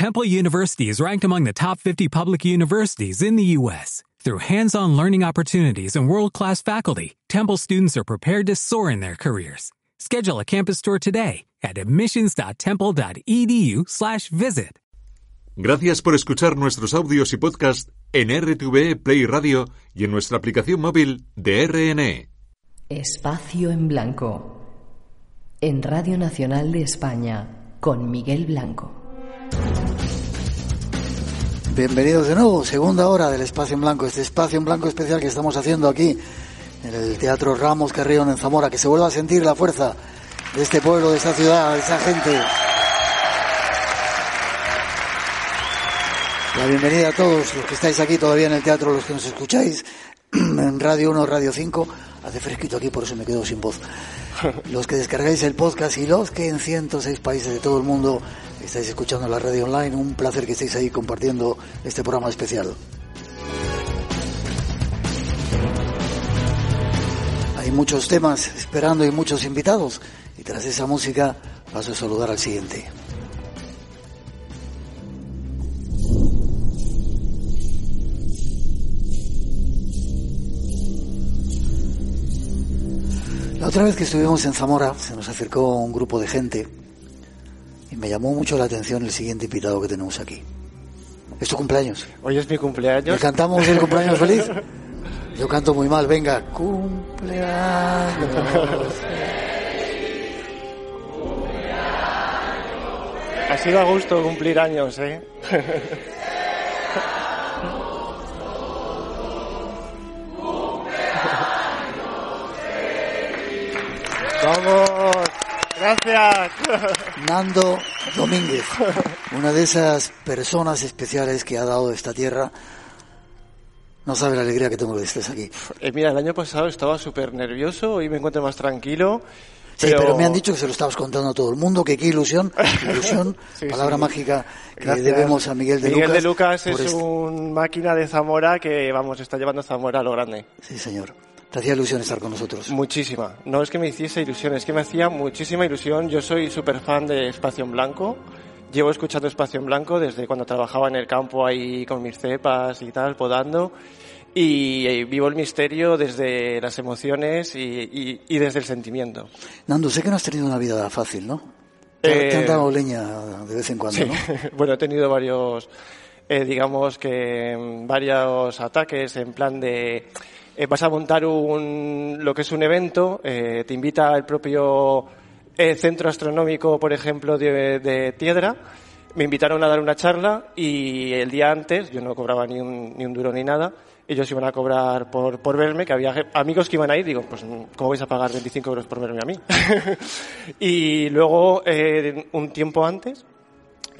Temple University is ranked among the top 50 public universities in the U.S. Through hands-on learning opportunities and world-class faculty, Temple students are prepared to soar in their careers. Schedule a campus tour today at admissions.temple.edu/visit. Gracias por escuchar nuestros audios y podcast en RTVE Play Radio y en nuestra aplicación móvil de RNE. Espacio en Blanco. En Radio Nacional de España, con Miguel Blanco. Bienvenidos de nuevo, segunda hora del Espacio en Blanco, este Espacio en Blanco especial que estamos haciendo aquí en el Teatro Ramos Carrión en Zamora, que se vuelva a sentir la fuerza de este pueblo, de esta ciudad, de esa gente. La bienvenida a todos los que estáis aquí todavía en el teatro, los que nos escucháis en Radio 1, Radio 5. Hace fresquito aquí, por eso me quedo sin voz. Los que descargáis el podcast y los que en 106 países de todo el mundo estáis escuchando la radio online, un placer que estéis ahí compartiendo este programa especial. Hay muchos temas esperando y muchos invitados. Y tras esa música paso a saludar al siguiente. La otra vez que estuvimos en Zamora se nos acercó un grupo de gente me llamó mucho la atención el siguiente invitado que tenemos aquí. ¿Es tu cumpleaños? Hoy es mi cumpleaños. ¿Le cantamos el cumpleaños feliz? Yo canto muy mal, venga. Cumpleaños. Ha sido a gusto cumplir años, ¿eh? ¡Vamos! ¡Gracias! Nando Domínguez, una de esas personas especiales que ha dado esta tierra. No sabe la alegría que tengo de que estés aquí. Eh, mira, el año pasado estaba súper nervioso, hoy me encuentro más tranquilo. Sí, pero... me han dicho que se lo estabas contando a todo el mundo, que qué ilusión, ilusión, Sí, palabra sí. mágica que Gracias. debemos a Miguel de Miguel Lucas. de Lucas es este- un máquina de Zamora que, vamos, está llevando Zamora a lo grande. Sí, señor. Te hacía ilusión estar con nosotros. Muchísima. No es que me hiciese ilusión, es que me hacía muchísima ilusión. Yo soy súper fan de Espacio en Blanco. Llevo escuchando Espacio en Blanco desde cuando trabajaba en el campo ahí con mis cepas y tal, podando. Y, eh, vivo el misterio desde las emociones y, y- y desde el sentimiento. Nando, sé que no has tenido una vida fácil, ¿no? Te, Eh, te han dado leña de vez en cuando, Sí. ¿no? bueno, he tenido varios, eh, digamos que mm, varios ataques en plan de eh, vas a montar un lo que es un evento, eh, te invita el propio eh, centro astronómico, por ejemplo, de, de Tiedra. Me invitaron a dar una charla y el día antes, yo no cobraba ni un, ni un duro ni nada, ellos iban a cobrar por, por verme, que había amigos que iban a ir, digo, pues ¿cómo vais a pagar 25 euros por verme a mí? y luego, eh, un tiempo antes,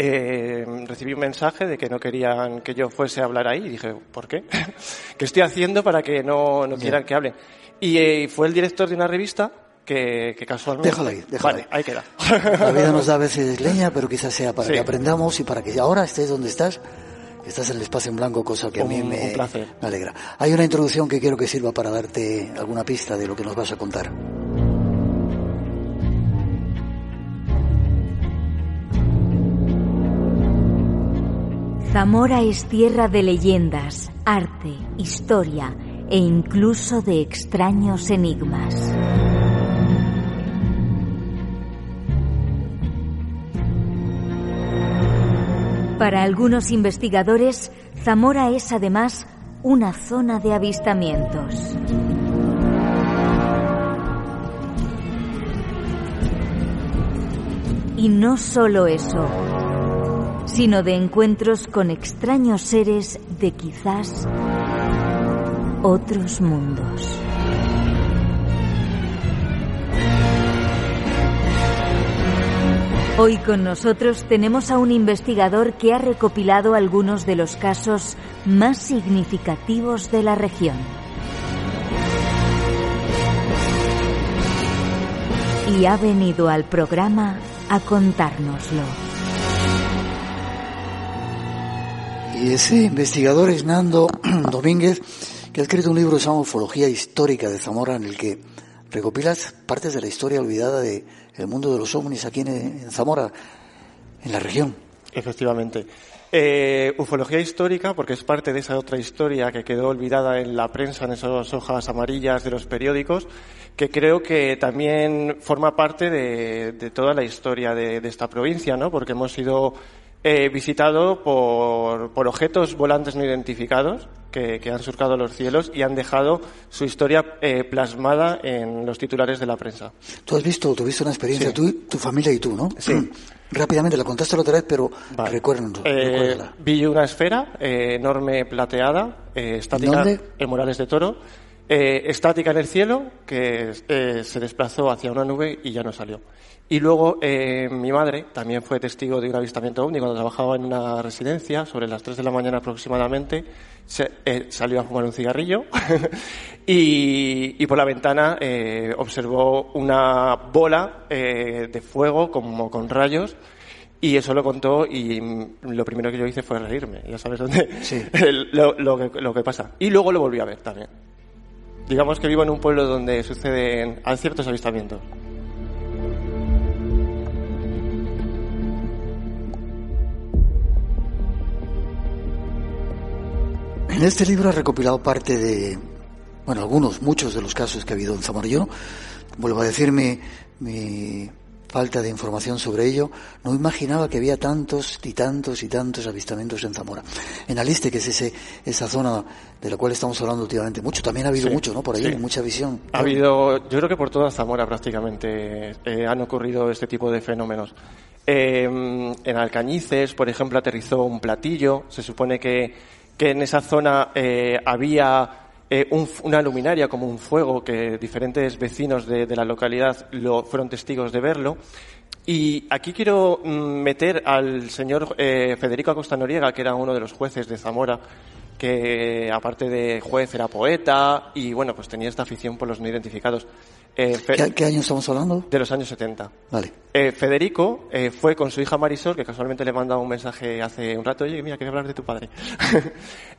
eh, recibí un mensaje de que no querían que yo fuese a hablar ahí y dije, ¿por qué? ¿Qué estoy haciendo para que no, no quieran que hable? Y eh, fue el director de una revista que, que casualmente... Déjala ahí, déjala Vale, ahí. queda. La vida nos da a veces leña, pero quizás sea para Sí. que aprendamos y para que ahora estés donde estás. Estás en el espacio en blanco, cosa que a mí Un- me, un me alegra. Hay una introducción que quiero que sirva para darte alguna pista de lo que nos vas a contar. Zamora es tierra de leyendas, arte, historia e incluso de extraños enigmas. Para algunos investigadores, Zamora es además una zona de avistamientos. Y no solo eso, sino de encuentros con extraños seres de quizás otros mundos. Hoy con nosotros tenemos a un investigador que ha recopilado algunos de los casos más significativos de la región. Y ha venido al programa a contárnoslo. Y ese investigador es Nando Domínguez, que ha escrito un libro que se llama Histórica de Zamora, en el que recopilas partes de la historia olvidada de el mundo de los ovnis aquí en, en Zamora, en la región. Efectivamente. Eh, ufología histórica, porque es parte de esa otra historia que quedó olvidada en la prensa, en esas hojas amarillas de los periódicos, que creo que también forma parte de, toda la historia de, esta provincia, ¿no? Porque hemos sido eh, visitados por, por, objetos volantes no identificados que, han surcado los cielos y han dejado su historia eh, plasmada en los titulares de la prensa. Tú has visto, tuviste una experiencia, tú, tu familia y tú, ¿no? Sí. Rápidamente, la contaste la otra vez, pero vale. Eh, vi una esfera eh, enorme plateada, eh, estática en Morales de Toro, eh, estática en el cielo, que eh, se desplazó hacia una nube y ya no salió. Y luego mi madre también fue testigo de un avistamiento ovni cuando trabajaba en una residencia, sobre las 3 de la mañana aproximadamente, se, salió a fumar un cigarrillo y, y, por la ventana observó una bola de fuego como con rayos y eso lo contó y lo primero que yo hice fue reírme. Ya sabes dónde. Sí. lo, lo, que, lo que pasa. Y luego lo volví a ver también. Digamos que vivo en un pueblo donde suceden ciertos avistamientos. En este libro ha recopilado parte de, bueno, algunos, muchos de los casos que ha habido en Zamora. Yo vuelvo a decir mi, mi falta de información sobre ello, no imaginaba que había tantos y tantos y tantos avistamientos en Zamora. En Aliste, que es ese, esa zona de la cual estamos hablando últimamente mucho, también ha habido mucho, ¿no? Por ahí, mucha visión. Ha habido, yo creo que por toda Zamora prácticamente eh, han ocurrido este tipo de fenómenos. Eh, en Alcañices, por ejemplo, aterrizó un platillo. Se supone que, que en esa zona eh, había eh, una luminaria como un fuego que diferentes vecinos de, la localidad lo, fueron testigos de verlo. Y aquí quiero mm, meter al señor eh, Federico Acosta Noriega, que era uno de los jueces de Zamora, que aparte de juez era poeta y bueno, pues tenía esta afición por los no identificados. Eh, ¿Qué, año estamos hablando? De los años 70. Vale. Eh, Federico eh, fue con su hija Marisol, que casualmente le manda un mensaje hace un rato, oye, mira, quería hablar de tu padre.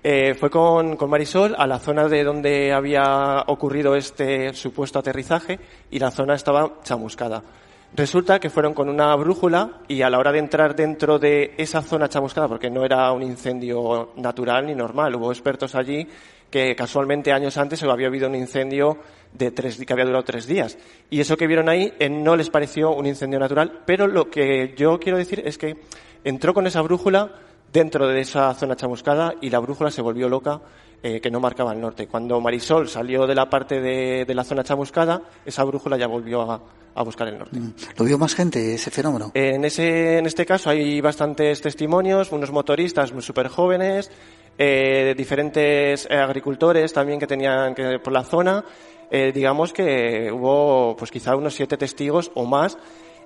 fue con, con, Marisol a la zona de donde había ocurrido este supuesto aterrizaje y la zona estaba chamuscada. Resulta que fueron con una brújula y a la hora de entrar dentro de esa zona chamuscada, porque no era un incendio natural ni normal, hubo expertos allí que casualmente años antes había habido un incendio de tres, que había durado tres días. Y eso que vieron ahí eh, no les pareció un incendio natural, pero lo que yo quiero decir es que entró con esa brújula dentro de esa zona chamuscada y la brújula se volvió loca eh, que no marcaba el norte. Cuando Marisol salió de la parte de, de la zona chamuscada, esa brújula ya volvió a, a buscar el norte. Mm. ¿Lo vio más gente ese fenómeno? En, ese, en este caso hay bastantes testimonios, unos motoristas súper jóvenes, eh, diferentes eh, agricultores también que tenían que por la zona. Eh, digamos que hubo pues quizá unos siete testigos o más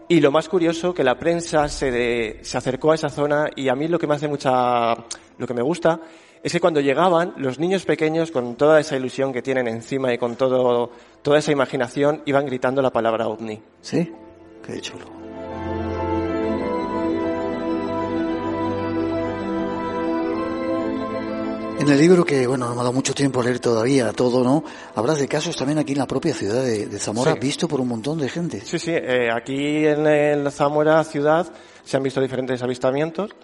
y lo más curioso que la prensa se, se acercó a esa zona y a mí lo que me hace mucha, lo que me gusta es que cuando llegaban, los niños pequeños, con toda esa ilusión que tienen encima y con todo, toda esa imaginación, iban gritando la palabra ovni. ¿Sí? Qué chulo. En el libro, que bueno, no me ha dado mucho tiempo a leer todavía todo, ¿no? Hablas de casos también aquí en la propia ciudad de, Zamora, visto por un montón de gente. Sí, sí, eh, aquí en, en Zamora ciudad se han visto diferentes avistamientos.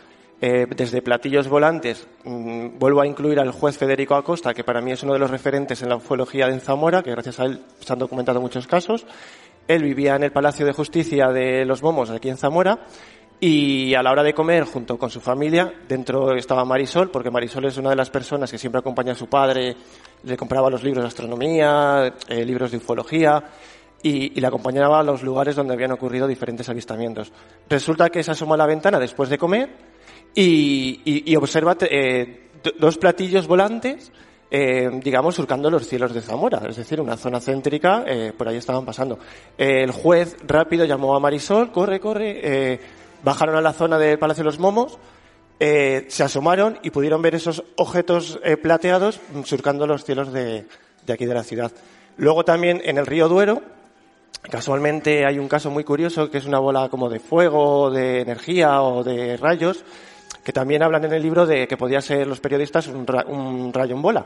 Eh, desde platillos volantes, mm, vuelvo a incluir al juez Federico Acosta, que para mí es uno de los referentes en la ufología de Zamora, que gracias a él se han documentado muchos casos. Él vivía en el Palacio de Justicia de los Momos, aquí en Zamora, y a la hora de comer, junto con su familia, dentro estaba Marisol, porque Marisol es una de las personas que siempre acompaña a su padre, le compraba los libros de astronomía, eh, libros de ufología, y, y, le acompañaba a los lugares donde habían ocurrido diferentes avistamientos. Resulta que se asomó a la ventana después de comer y, observa eh, dos platillos volantes, eh, digamos, surcando los cielos de Zamora, es decir, una zona céntrica, por ahí estaban pasando. el juez rápido llamó a Marisol, corre, corre, bajaron a la zona del Palacio de los Momos, se asomaron y pudieron ver esos objetos plateados surcando los cielos de, de aquí de la ciudad. Luego también en el río Duero, casualmente hay un caso muy curioso que es una bola como de fuego, de energía o de rayos, que también hablan en el libro de que podía ser los periodistas un, rayo en bola.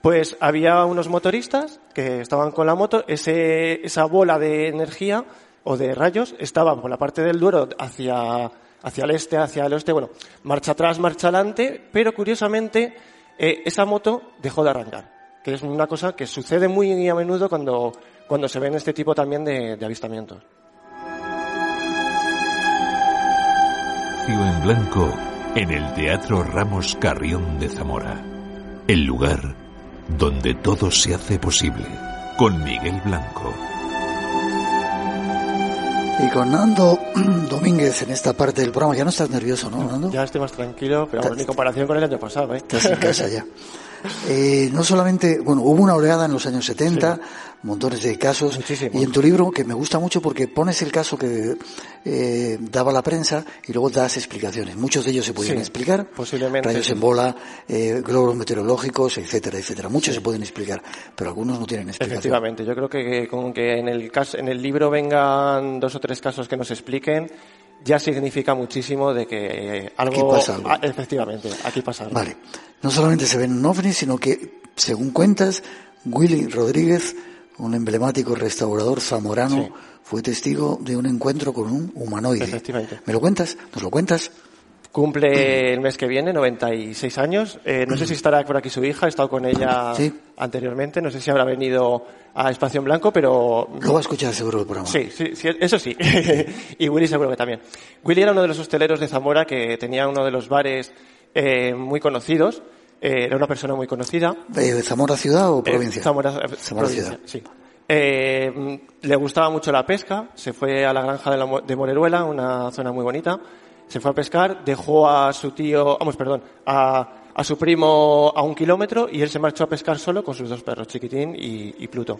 Pues había unos motoristas que estaban con la moto, ese, esa bola de energía o de rayos estaba por la parte del Duero hacia, hacia el este, hacia el oeste, bueno, marcha atrás, marcha adelante, pero curiosamente eh, esa moto dejó de arrancar, que es una cosa que sucede muy a menudo cuando, cuando se ven este tipo también de, de avistamientos. en blanco en el Teatro Ramos Carrión de Zamora, el lugar donde todo se hace posible, con Miguel Blanco. Y con Nando Domínguez en esta parte del programa, ya no estás nervioso, ¿no, Nando? Ya estoy más tranquilo, pero en comparación con el año pasado, ¿eh? Estás en casa ya. Eh, no solamente, bueno, hubo una oleada en los años 70, montones de casos, y en tu libro, que me gusta mucho porque pones el caso que eh, daba la prensa y luego das explicaciones. Muchos de ellos se podían explicar, posiblemente, rayos en bola, eh, globos meteorológicos, etcétera, etcétera. Muchos se pueden explicar, pero algunos no tienen explicación. Efectivamente, yo creo que con que en el, caso, en el libro vengan dos o tres casos que nos expliquen, ya significa muchísimo de que algo, aquí pasa algo. Ah, efectivamente, aquí pasa algo. Vale. No solamente se ven un ovni, sino que, según cuentas, Willy Rodríguez, un emblemático restaurador zamorano, fue testigo de un encuentro con un humanoide. Efectivamente. ¿Me lo cuentas? ¿Nos lo cuentas? Cumple el mes que viene, 96 años. Eh, no sé si estará por aquí su hija, he estado con ella anteriormente. No sé si habrá venido a Espacio en Blanco, pero... Lo va a escuchar seguro el programa. Sí, sí, eso sí. y Willy seguro que también. Willy era uno de los hosteleros de Zamora que tenía uno de los bares eh, muy conocidos. Eh, era una persona muy conocida. ¿De Zamora ciudad o provincia? Zamora, ciudad. Sí. le gustaba mucho la pesca. Se fue a la granja de, la, de Moreruela, una zona muy bonita se fue a pescar, dejó a su tío, vamos, perdón, a, a su primo a un kilómetro y él se marchó a pescar solo con sus dos perros, Chiquitín y, y Pluto.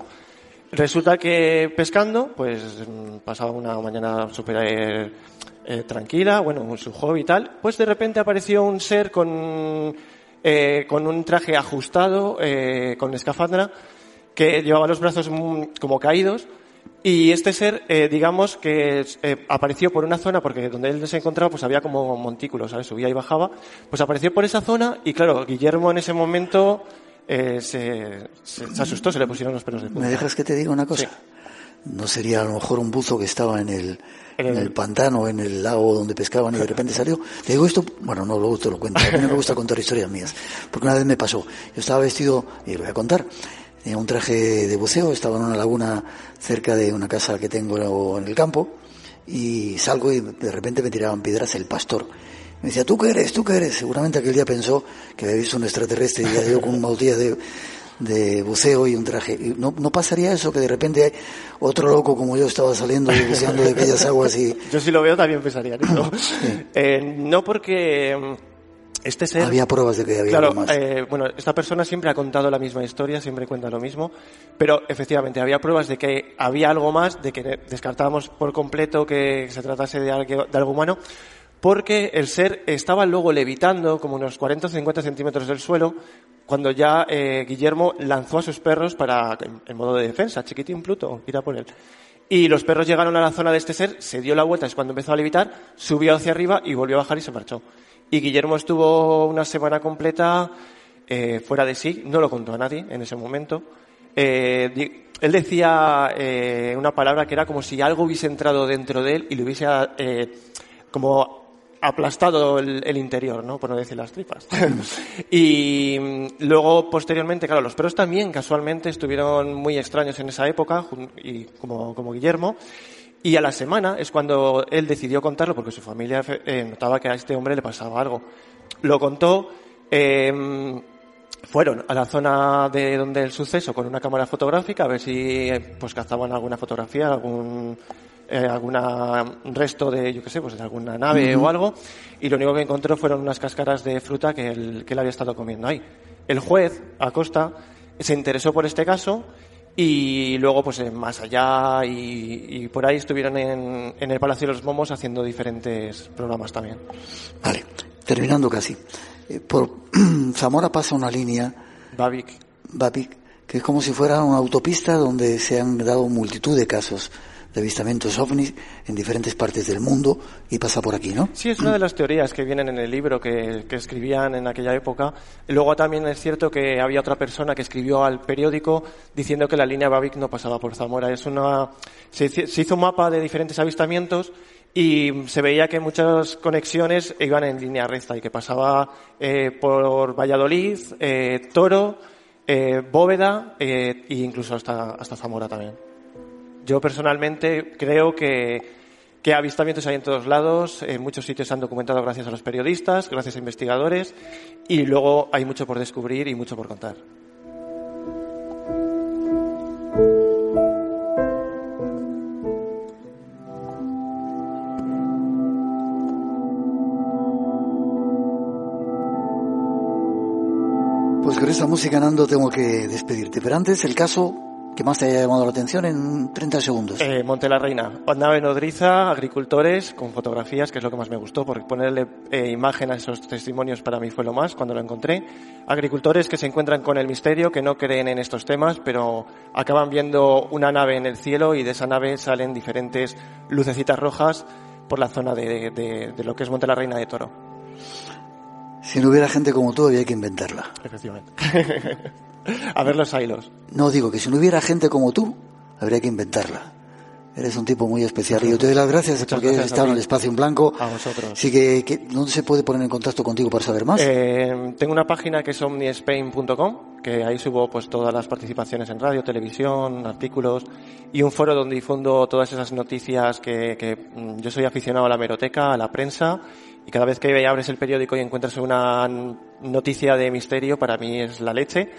Resulta que pescando, pues pasaba una mañana súper eh, tranquila, bueno, su hobby y tal, pues de repente apareció un ser con, eh, con un traje ajustado, eh, con escafandra, que llevaba los brazos como caídos, y este ser, eh, digamos que eh, apareció por una zona, porque donde él se encontraba, pues había como montículos, ¿sabes? Subía y bajaba. Pues apareció por esa zona y claro, Guillermo en ese momento eh, se, se, asustó, se le pusieron los pelos de punta. ¿Me dejas que te diga una cosa? No sería a lo mejor un buzo que estaba en el, en el pantano, en el lago donde pescaban y de repente salió. Te digo esto, bueno, no, luego te lo cuento. A mí no me gusta contar historias mías, porque una vez me pasó. Yo estaba vestido, y lo voy a contar, Tenía un traje de buceo, estaba en una laguna cerca de una casa que tengo en el campo y salgo y de repente me tiraban piedras el pastor. Me decía, ¿tú qué eres? ¿Tú qué eres? Seguramente aquel día pensó que había visto un extraterrestre y yo con botella de, de buceo y un traje. ¿No, ¿No pasaría eso que de repente otro loco como yo estaba saliendo y buceando de aquellas aguas y... Yo si lo veo también pensaría en eso. eh, no porque este ser, había pruebas de que había claro, algo más. Eh, bueno, esta persona siempre ha contado la misma historia, siempre cuenta lo mismo, pero efectivamente había pruebas de que había algo más, de que descartábamos por completo que se tratase de algo, de algo humano, porque el ser estaba luego levitando como unos 40 o 50 centímetros del suelo cuando ya eh, Guillermo lanzó a sus perros para, en, en modo de defensa, chiquitín Pluto, ir a por él. Y los perros llegaron a la zona de este ser, se dio la vuelta, es cuando empezó a levitar, subió hacia arriba y volvió a bajar y se marchó. Y Guillermo estuvo una semana completa eh, fuera de sí, no lo contó a nadie en ese momento. Eh, él decía eh, una palabra que era como si algo hubiese entrado dentro de él y le hubiese eh, como aplastado el, el, interior, ¿no? Por no decir las tripas. y mm, luego, posteriormente, claro, los perros también casualmente estuvieron muy extraños en esa época, y como, como Guillermo. Y a la semana es cuando él decidió contarlo porque su familia eh, notaba que a este hombre le pasaba algo. Lo contó, eh, fueron a la zona de donde el suceso con una cámara fotográfica a ver si pues cazaban alguna fotografía, algún eh, alguna resto de, yo qué sé, pues de alguna nave uh -huh. o algo, y lo único que encontró fueron unas cáscaras de fruta que él, que él había estado comiendo ahí. El juez, Acosta, se interesó por este caso y luego, pues más allá y, y por ahí estuvieron en, en, el Palacio de los Momos haciendo diferentes programas también. Vale, terminando casi. Eh, por Zamora pasa una línea. Babic. Babic, que es como si fuera una autopista donde se han dado multitud de casos de avistamientos ovnis en diferentes partes del mundo y pasa por aquí, ¿no? Sí, es una de las teorías que vienen en el libro que, escribían en aquella época. Luego también es cierto que había otra persona que escribió al periódico diciendo que la línea Babic no pasaba por Zamora. Es una, se, se hizo un mapa de diferentes avistamientos y se veía que muchas conexiones iban en línea recta y que pasaba eh, por Valladolid, eh, Toro, eh, Bóveda e incluso hasta, hasta Zamora también. Yo personalmente creo que, que avistamientos hay en todos lados, en muchos sitios se han documentado gracias a los periodistas, gracias a investigadores y luego hay mucho por descubrir y mucho por contar. Pues con esta música, Nando, tengo que despedirte. Pero antes, el caso que más te haya llamado la atención en 30 segundos. Eh, Monte la Reina, nave nodriza, agricultores, con fotografías, que es lo que más me gustó, porque ponerle eh, imagen a esos testimonios para mí fue lo más cuando lo encontré. Agricultores que se encuentran con el misterio, que no creen en estos temas, pero acaban viendo una nave en el cielo y de esa nave salen diferentes lucecitas rojas por la zona de, de lo que es Monte la Reina de Toro. Si no hubiera gente como tú, había que inventarla. Efectivamente. a ver los hilos. No, digo que si no hubiera gente como tú, habría que inventarla. Eres un tipo muy especial y yo te doy las gracias porque has estado en el espacio en blanco. A vosotros. Así que, ¿dónde se puede poner en contacto contigo para saber más? Eh, tengo una página que es omnispain.com, que ahí subo pues todas las participaciones en radio, televisión, artículos y un foro donde difundo todas esas noticias que, que mm, yo soy aficionado a la meroteca, a la prensa y cada vez que abres el periódico y encuentras una noticia de misterio, para mí es la leche.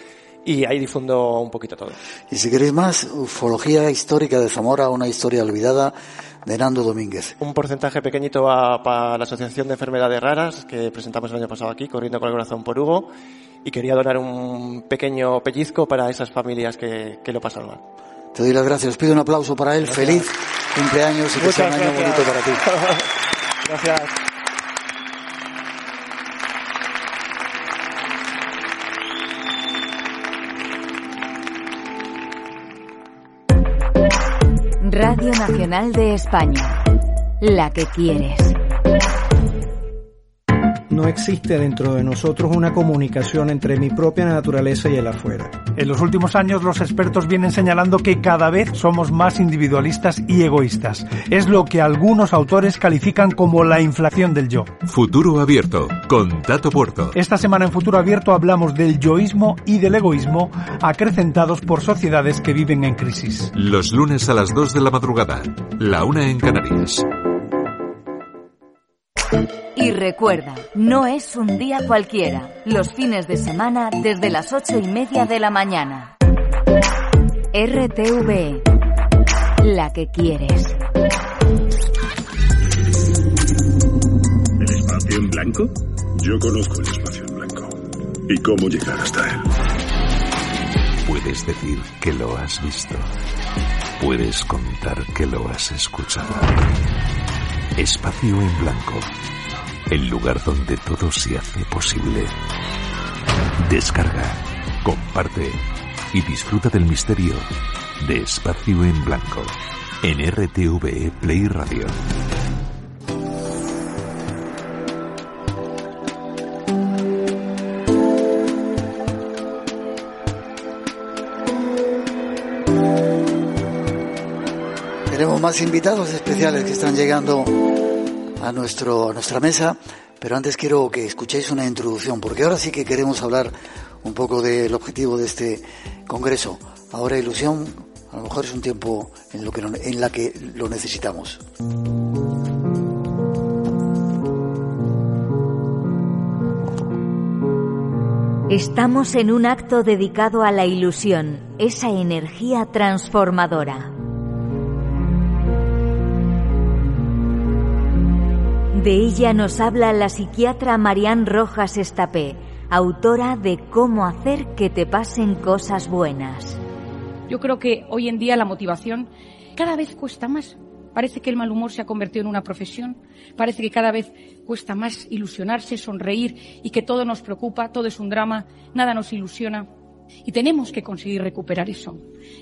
Y ahí difundo un poquito todo. Y si queréis más, ufología histórica de Zamora, una historia olvidada de Nando Domínguez. Un porcentaje pequeñito para la Asociación de Enfermedades Raras que presentamos el año pasado aquí, Corriendo con el Corazón por Hugo. Y quería donar un pequeño pellizco para esas familias que, que lo pasan mal. Te doy las gracias. Pido un aplauso para él. Feliz cumpleaños y que sea un año bonito para ti. gracias. Radio Nacional de España. La que quieres. No existe dentro de nosotros una comunicación entre mi propia naturaleza y el afuera. En los últimos años los expertos vienen señalando que cada vez somos más individualistas y egoístas. Es lo que algunos autores califican como la inflación del yo. Futuro Abierto, con Tato Puerto. Esta semana en Futuro Abierto hablamos del yoísmo y del egoísmo acrecentados por sociedades que viven en crisis. Los lunes a las 2 de la madrugada, la una en Canarias. Y recuerda, no es un día cualquiera. Los fines de semana desde las ocho y media de la mañana. RTV. La que quieres. ¿El espacio en blanco? Yo conozco el espacio en blanco. ¿Y cómo llegar hasta él? Puedes decir que lo has visto. Puedes contar que lo has escuchado. Espacio en blanco el lugar donde todo se hace posible. Descarga, comparte y disfruta del misterio de Espacio en Blanco en RTVE Play Radio. Más invitados especiales que están llegando a, nuestro, a nuestra mesa, pero antes quiero que escuchéis una introducción, porque ahora sí que queremos hablar un poco del objetivo de este congreso. Ahora ilusión, a lo mejor es un tiempo en, lo que, en la que lo necesitamos. Estamos en un acto dedicado a la ilusión, esa energía transformadora. De ella nos habla la psiquiatra Marian Rojas Estapé, autora de Cómo hacer que te pasen cosas buenas. Yo creo que hoy en día la motivación cada vez cuesta más. Parece que el mal humor se ha convertido en una profesión. Parece que cada vez cuesta más ilusionarse, sonreír y que todo nos preocupa, todo es un drama, nada nos ilusiona. Y tenemos que conseguir recuperar eso.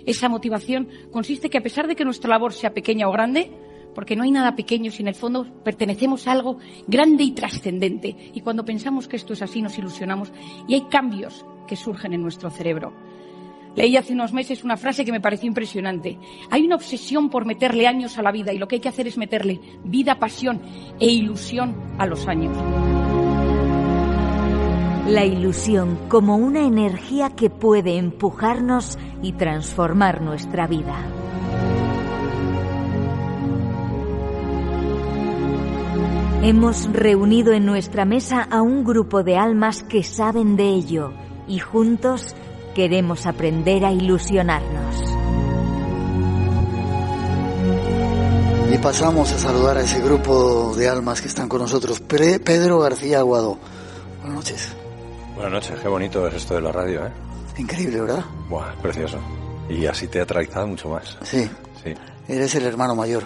Esa motivación consiste que a pesar de que nuestra labor sea pequeña o grande, porque no hay nada pequeño si en el fondo pertenecemos a algo grande y trascendente. Y cuando pensamos que esto es así nos ilusionamos y hay cambios que surgen en nuestro cerebro. Leí hace unos meses una frase que me pareció impresionante. Hay una obsesión por meterle años a la vida y lo que hay que hacer es meterle vida, pasión e ilusión a los años. La ilusión como una energía que puede empujarnos y transformar nuestra vida. Hemos reunido en nuestra mesa a un grupo de almas que saben de ello y juntos queremos aprender a ilusionarnos. Y pasamos a saludar a ese grupo de almas que están con nosotros. Pre- Pedro García Aguado. Buenas noches. Buenas noches, qué bonito es esto de la radio, ¿eh? Increíble, ¿verdad? Buah, precioso. Y así teatralizado mucho más. Sí. Sí. Eres el hermano mayor.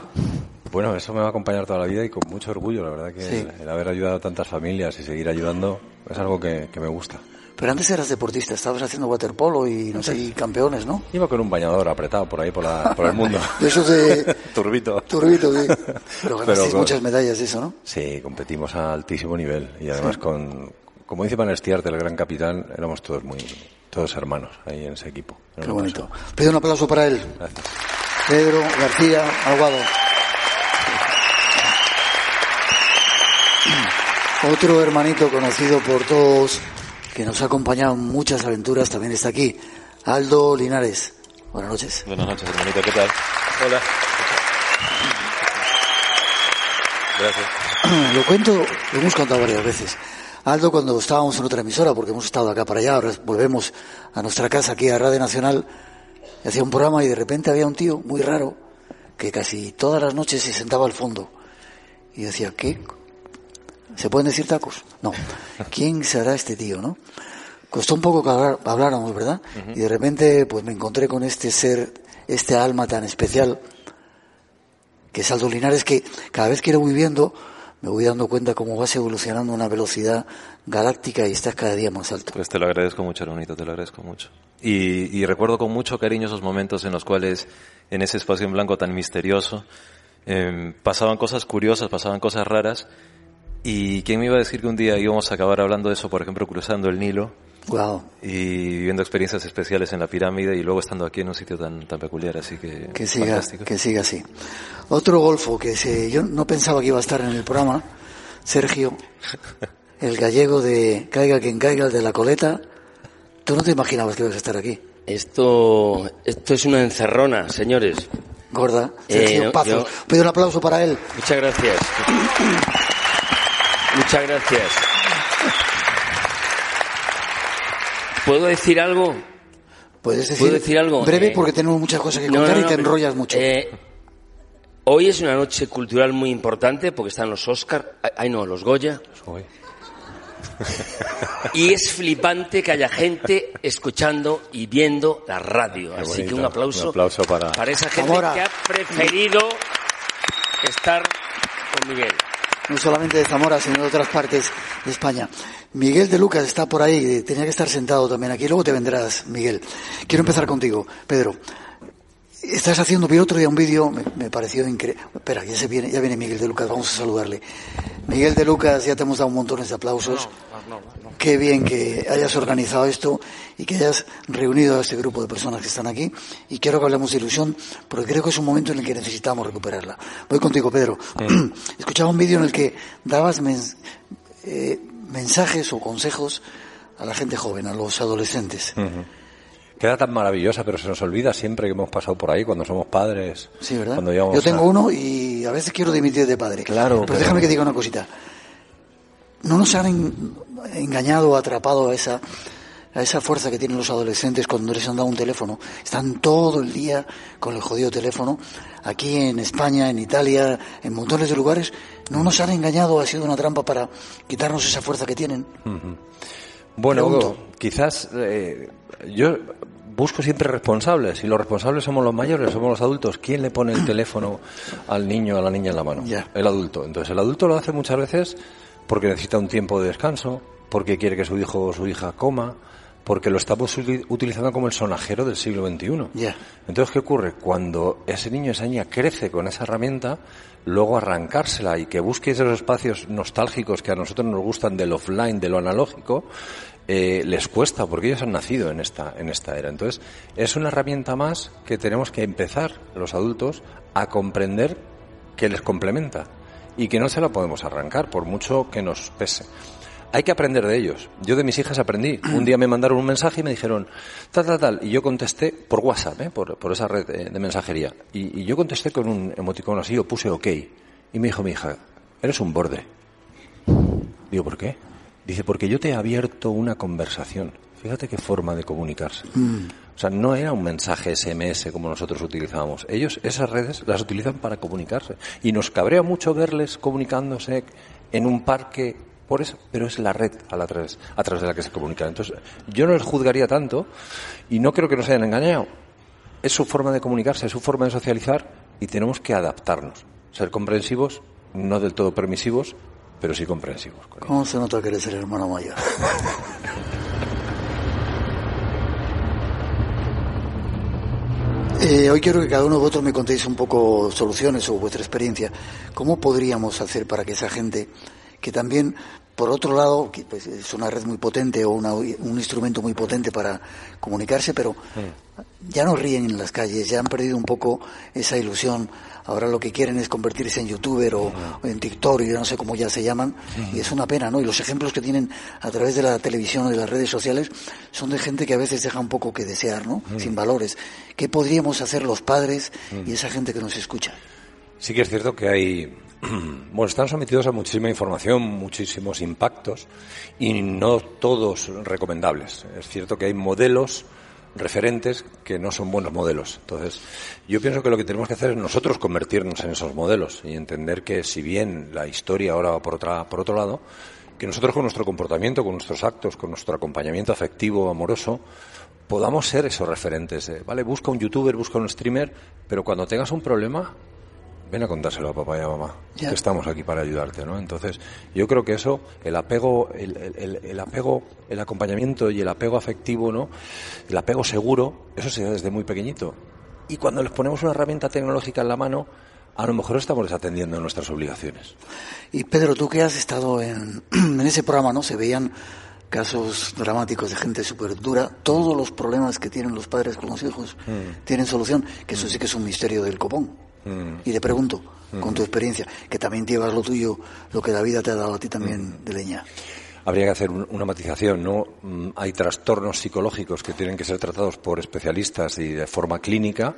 Bueno, eso me va a acompañar toda la vida y con mucho orgullo, la verdad que Sí. el, el haber ayudado a tantas familias y seguir ayudando es algo que, que me gusta. Pero antes eras deportista, estabas haciendo waterpolo y no sé, y campeones, ¿no? Iba con un bañador apretado por ahí por, la- por el mundo. De esos de Turbito. turbito, sí. Pero ganasteis con- muchas medallas de eso, ¿no? Sí, competimos a altísimo nivel y además con, como dice Van Estiarte, el gran capitán, éramos todos muy, todos hermanos ahí en ese equipo. Qué bonito. Pido un aplauso para él. Gracias. Pedro García Aguado. Otro hermanito conocido por todos, que nos ha acompañado en muchas aventuras, también está aquí. Aldo Linares. Buenas noches. Buenas noches, hermanito, ¿qué tal? Hola. Gracias. Lo cuento, lo hemos contado varias veces. Aldo, cuando estábamos en otra emisora, porque hemos estado de acá para allá, ahora volvemos a nuestra casa aquí a Radio Nacional, hacía un programa y de repente había un tío muy raro que casi todas las noches se sentaba al fondo y decía, ¿qué? ¿Se pueden decir tacos? No. ¿Quién será este tío, no? Costó un poco que hablar- habláramos, ¿verdad? Y de repente, pues me encontré con este ser, este alma tan especial, que es Aldo Linares, que cada vez que lo voy viendo, me voy dando cuenta cómo vas evolucionando a una velocidad galáctica y estás cada día más alto. Pues te lo agradezco mucho, hermanito, te lo agradezco mucho. Y, y recuerdo con mucho cariño esos momentos en los cuales, en ese espacio en blanco tan misterioso, em, pasaban cosas curiosas, pasaban cosas raras. Y quién me iba a decir que un día íbamos a acabar hablando de eso, por ejemplo, cruzando el Nilo Wow. y viviendo experiencias especiales en la pirámide y luego estando aquí en un sitio tan, tan peculiar. Así que, Que siga, fantástico. que siga así. Otro golfo que se, yo no pensaba que iba a estar en el programa, Sergio, el gallego de Caiga quien caiga, el de la coleta. Tú no te imaginabas que ibas a estar aquí. Esto, esto es una encerrona, señores. Gorda, Eh, Sergio no, Pazos. yo- Pido un aplauso para él. Muchas gracias. Muchas gracias. ¿Puedo decir algo? Puedes decir, ¿Puedo decir algo? breve Eh, porque tenemos muchas cosas que no, contar no, y te enrollas mucho. eh, hoy es una noche cultural muy importante porque están los Oscar, ay no, los Goya. Y es flipante que haya gente escuchando y viendo la radio. Qué Así bonito. que un aplauso, Un aplauso para- esa gente que ha preferido estar con Miguel. No solamente de Zamora, sino de otras partes de España. Miguel de Lucas está por ahí, tenía que estar sentado también aquí, luego te vendrás, Miguel. Quiero empezar contigo, Pedro. Estás haciendo, vi otro día un vídeo, me, me pareció increíble. Espera, ya, se viene, ya viene Miguel de Lucas, vamos a saludarle. Miguel de Lucas, ya te hemos dado montones de aplausos. Qué bien que hayas organizado esto y que hayas reunido a este grupo de personas que están aquí. Y quiero que hablemos de ilusión, porque creo que es un momento en el que necesitamos recuperarla. Voy contigo, Pedro. Escuchaba un vídeo en el que dabas mens- eh, mensajes o consejos a la gente joven, a los adolescentes. Queda tan maravillosa, pero se nos olvida siempre que hemos pasado por ahí cuando somos padres. Sí, ¿verdad? Cuando Yo tengo a- uno y a veces quiero dimitir de padre. Claro, Pero, pero- déjame que diga una cosita. No nos han en- engañado o atrapado a esa, a esa fuerza que tienen los adolescentes cuando les han dado un teléfono. Están todo el día con el jodido teléfono. Aquí en España, en Italia, en montones de lugares. No nos han engañado, ha sido una trampa para quitarnos esa fuerza que tienen. Ujú. Bueno. Hugo, quizás eh, yo busco siempre responsables y los responsables somos los mayores, somos los adultos. ¿Quién le pone el teléfono al niño o a la niña en la mano? El adulto. Entonces el adulto lo hace muchas veces porque necesita un tiempo de descanso, porque quiere que su hijo o su hija coma, porque lo estamos uti- utilizando como el sonajero del siglo XXI. Ya. Entonces, ¿qué ocurre? Cuando ese niño, esa niña crece con esa herramienta, luego arrancársela y que busque esos espacios nostálgicos que a nosotros nos gustan del offline, de lo analógico, eh, les cuesta porque ellos han nacido en esta, en esta era. Entonces, es una herramienta más que tenemos que empezar los adultos a comprender que les complementa y que no se la podemos arrancar por mucho que nos pese. Hay que aprender de ellos. Yo de mis hijas aprendí. Un día me mandaron un mensaje y me dijeron tal, tal, tal. Y yo contesté por WhatsApp, ¿eh? por, por, esa red de, mensajería. Y, y, yo contesté con un emoticono así, o puse OK. Y me dijo mi hija, eres un borde. Digo, ¿por qué? Dice, porque yo te he abierto una conversación. Fíjate qué forma de comunicarse. Mm. O sea, no era un mensaje SMS como nosotros utilizábamos. Ellos esas redes las utilizan para comunicarse. Y nos cabrea mucho verles comunicándose en un parque por eso, pero es la red a, la través, a través de la que se comunican. Entonces, yo no les juzgaría tanto y no creo que nos hayan engañado. Es su forma de comunicarse, es su forma de socializar y tenemos que adaptarnos. Ser comprensivos, no del todo permisivos, pero sí comprensivos. ¿Cómo se nota que eres el hermano mayor? Eh, hoy quiero que cada uno de vosotros me contéis un poco soluciones o vuestra experiencia. ¿Cómo podríamos hacer para que esa gente que también por otro lado, pues, es una red muy potente o un instrumento muy potente para comunicarse, pero mm. ya no ríen en las calles, ya han perdido un poco esa ilusión. Ahora lo que quieren es convertirse en youtuber o, mm. en TikTok, yo no sé cómo ya se llaman, mm. y es una pena, ¿no? Y los ejemplos que tienen a través de la televisión o de las redes sociales son de gente que a veces deja un poco que desear, ¿no? Sin valores. ¿Qué podríamos hacer los padres y esa gente que nos escucha? Sí que es cierto que hay bueno, están sometidos a muchísima información, muchísimos impactos y no todos recomendables. Es cierto que hay modelos referentes que no son buenos modelos. Entonces, yo pienso que lo que tenemos que hacer es nosotros convertirnos en esos modelos y entender que si bien la historia ahora va por, otra, por otro lado, que nosotros con nuestro comportamiento, con nuestros actos, con nuestro acompañamiento afectivo, amoroso, podamos ser esos referentes. ¿Vale? Busca un youtuber, busca un streamer, pero cuando tengas un problema, ven a contárselo a papá y a mamá, que estamos aquí para ayudarte, ¿no? Entonces, yo creo que eso, el apego, el, apego, el acompañamiento y el apego afectivo, ¿no? El apego seguro, eso se da desde muy pequeñito. Y cuando les ponemos una herramienta tecnológica en la mano, a lo mejor estamos desatendiendo nuestras obligaciones. Y Pedro, tú que has estado en, en ese programa, ¿no? Se veían casos dramáticos de gente súper dura. Todos los problemas que tienen los padres con los hijos mm. tienen solución, que eso sí que es un misterio del copón. Y te pregunto, con tu experiencia, que también llevas lo tuyo, lo que la vida te ha dado a ti también de leña. Habría que hacer una matización, ¿no? Mm, hay trastornos psicológicos que tienen que ser tratados por especialistas y de forma clínica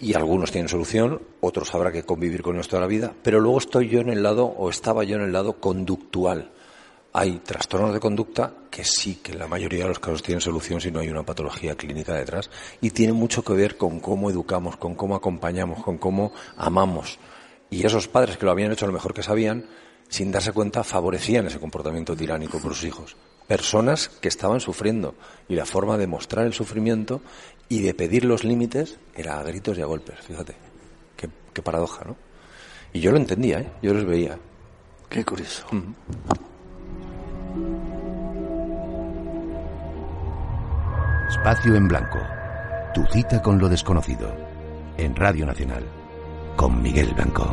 y algunos tienen solución, otros habrá que convivir con ellos toda la vida, pero luego estoy yo en el lado, o estaba yo en el lado conductual hay trastornos de conducta que sí, que en la mayoría de los casos tienen solución si no hay una patología clínica detrás. Y tiene mucho que ver con cómo educamos, con cómo acompañamos, con cómo amamos. Y esos padres que lo habían hecho lo mejor que sabían, sin darse cuenta, favorecían ese comportamiento tiránico por sus hijos. Personas que estaban sufriendo. Y la forma de mostrar el sufrimiento y de pedir los límites era a gritos y a golpes. Fíjate. Qué, paradoja, ¿no? Y yo lo entendía, ¿eh? Yo los veía. Qué curioso. Espacio en Blanco. Tu cita con lo desconocido. En Radio Nacional. Con Miguel Blanco.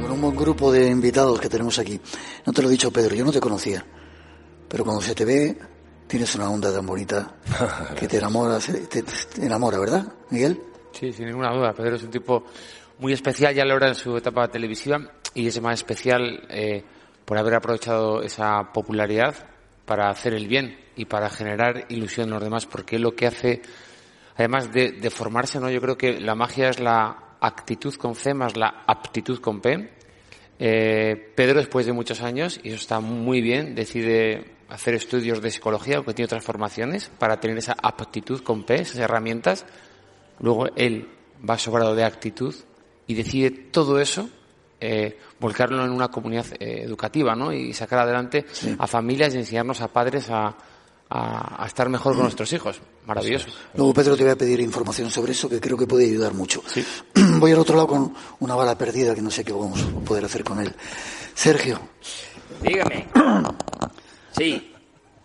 Con un buen grupo de invitados que tenemos aquí. No te lo he dicho, Pedro, yo no te conocía. Pero cuando se te ve, tienes una onda tan bonita que te enamora, te, enamora, ¿verdad, Miguel? Sí, sin ninguna duda. Pedro es un tipo muy especial, ya lo era en su etapa televisiva, y es más especial eh, por haber aprovechado esa popularidad para hacer el bien y para generar ilusión en los demás, porque lo que hace, además de, formarse, ¿no? Yo creo que la magia es la actitud con C más la aptitud con P. Eh, Pedro, después de muchos años, y eso está muy bien, decide hacer estudios de psicología, porque tiene otras formaciones, para tener esa aptitud con P, esas herramientas. Luego él va sobrado de actitud y decide todo eso eh, volcarlo en una comunidad eh, educativa, ¿no? Y sacar adelante a familias y enseñarnos a padres a, a, estar mejor con nuestros hijos. Maravilloso. Luego, Pedro, te voy a pedir información sobre eso que creo que puede ayudar mucho. Voy al otro lado con una bala perdida que no sé qué vamos a poder hacer con él. Sergio. Dígame. Sí.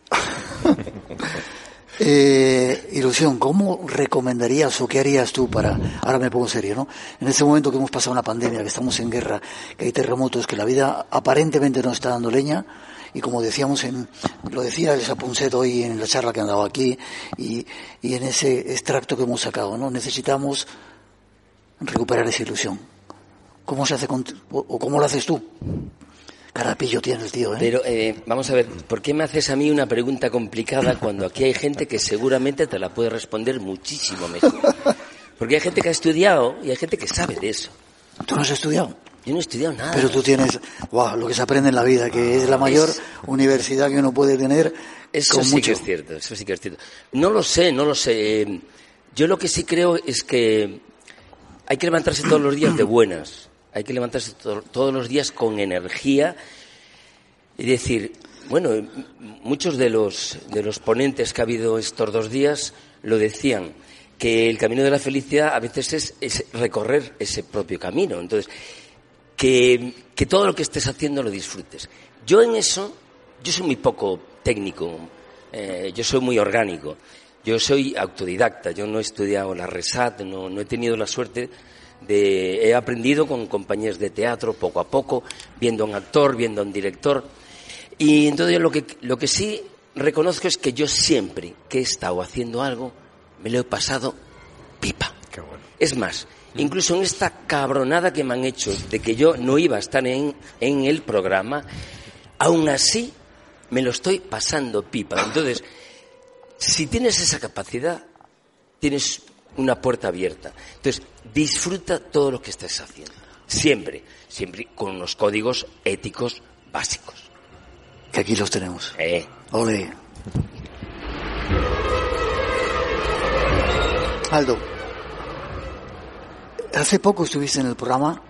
Eh, ilusión, ¿cómo recomendarías o qué harías tú para, ahora me pongo serio, ¿no? En este momento que hemos pasado una pandemia, que estamos en guerra, que hay terremotos, que la vida aparentemente no está dando leña, y como decíamos en, lo decía el Sapunset hoy en la charla que han dado aquí, y, y en ese extracto que hemos sacado, ¿no? Necesitamos recuperar esa ilusión. ¿Cómo se hace con, o cómo lo haces tú? Carapillo tiene el tío, ¿eh? Pero eh, vamos a ver, ¿por qué me haces a mí una pregunta complicada cuando aquí hay gente que seguramente te la puede responder muchísimo mejor? Porque hay gente que ha estudiado y hay gente que sabe de eso. ¿Tú no has estudiado? Yo no he estudiado nada. Pero tú tienes, wow, lo que se aprende en la vida, que es la mayor universidad que uno puede tener. Eso sí que es cierto, eso sí que es cierto. No lo sé, no lo sé. Yo lo que sí creo es que hay que levantarse todos los días de buenas hay que levantarse todos los días con energía y decir, bueno, muchos de los, de los ponentes que ha habido estos dos días lo decían, que el camino de la felicidad a veces es, recorrer ese propio camino. Entonces, que, todo lo que estés haciendo lo disfrutes. Yo en eso, yo soy muy poco técnico, eh, yo soy muy orgánico. Yo soy autodidacta, yo no he estudiado la RESAT, no, no he tenido la suerte he aprendido con compañías de teatro poco a poco, viendo a un actor, viendo a un director. Y entonces lo que, lo que sí reconozco es que yo siempre que he estado haciendo algo, me lo he pasado pipa. Es más, incluso en esta cabronada que me han hecho de que yo no iba a estar en, en el programa, aún así me lo estoy pasando pipa. Entonces, si tienes esa capacidad, tienes una puerta abierta. Entonces, disfruta todo lo que estés haciendo. Siempre, siempre con unos códigos éticos básicos. Que aquí los tenemos. Eh. Ole. Aldo, hace poco estuviste en el programa,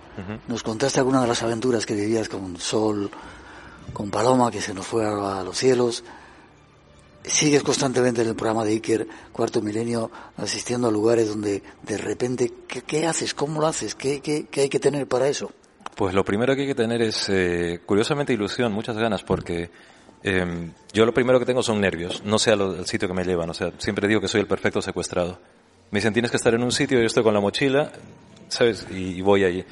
nos contaste algunas de las aventuras que vivías con Sol, con Paloma, que se nos fue a los cielos, sigues constantemente en el programa de Iker, Cuarto Milenio, asistiendo a lugares donde de repente, ¿qué, haces? ¿Cómo lo haces? ¿Qué, hay que tener para eso? Pues lo primero que hay que tener es, eh, curiosamente, ilusión, muchas ganas, porque em, yo lo primero que tengo son nervios, no sé al sitio que me llevan, o sea, siempre digo que soy el perfecto secuestrado. Me dicen, tienes que estar en un sitio, yo estoy con la mochila, ¿sabes? y voy allí.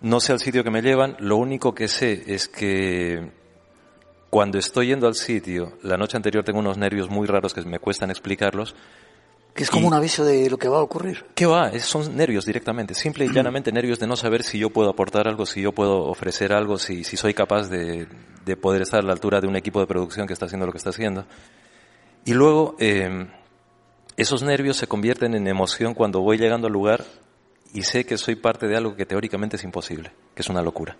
No sé al sitio que me llevan, lo único que sé es que cuando estoy yendo al sitio, la noche anterior tengo unos nervios muy raros que me cuestan explicarlos. Que es como un aviso de lo que va a ocurrir. ¿Qué va? son nervios directamente, simple y llanamente nervios de no saber si yo puedo aportar algo, si yo puedo ofrecer algo, si, si soy capaz de, de poder estar a la altura de un equipo de producción que está haciendo lo que está haciendo. Y luego, eh, esos nervios se convierten en emoción cuando voy llegando al lugar y sé que soy parte de algo que teóricamente es imposible, que es una locura.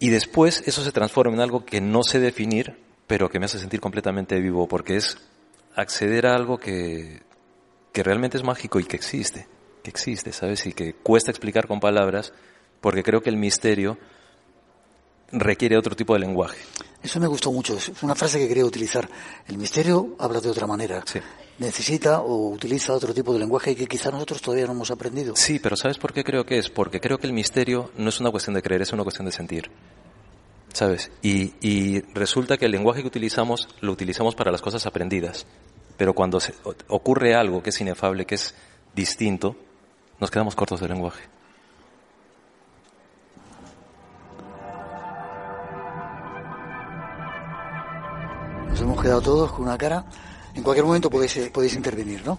Y después eso se transforma en algo que no sé definir, pero que me hace sentir completamente vivo, porque es acceder a algo que, que realmente es mágico y que existe, que existe, ¿sabes? Y que cuesta explicar con palabras, porque creo que el misterio requiere otro tipo de lenguaje. Eso me gustó mucho, es una frase que quería utilizar. El misterio habla de otra manera. Necesita o utiliza otro tipo de lenguaje que quizá nosotros todavía no hemos aprendido. Sí, pero ¿sabes por qué creo que es? Porque creo que el misterio no es una cuestión de creer, es una cuestión de sentir. ¿Sabes? Y, y resulta que el lenguaje que utilizamos lo utilizamos para las cosas aprendidas. Pero cuando se, ocurre algo que es inefable, que es distinto, nos quedamos cortos de lenguaje. Nos hemos quedado todos con una cara. En cualquier momento podéis, eh, podéis intervenir, ¿no?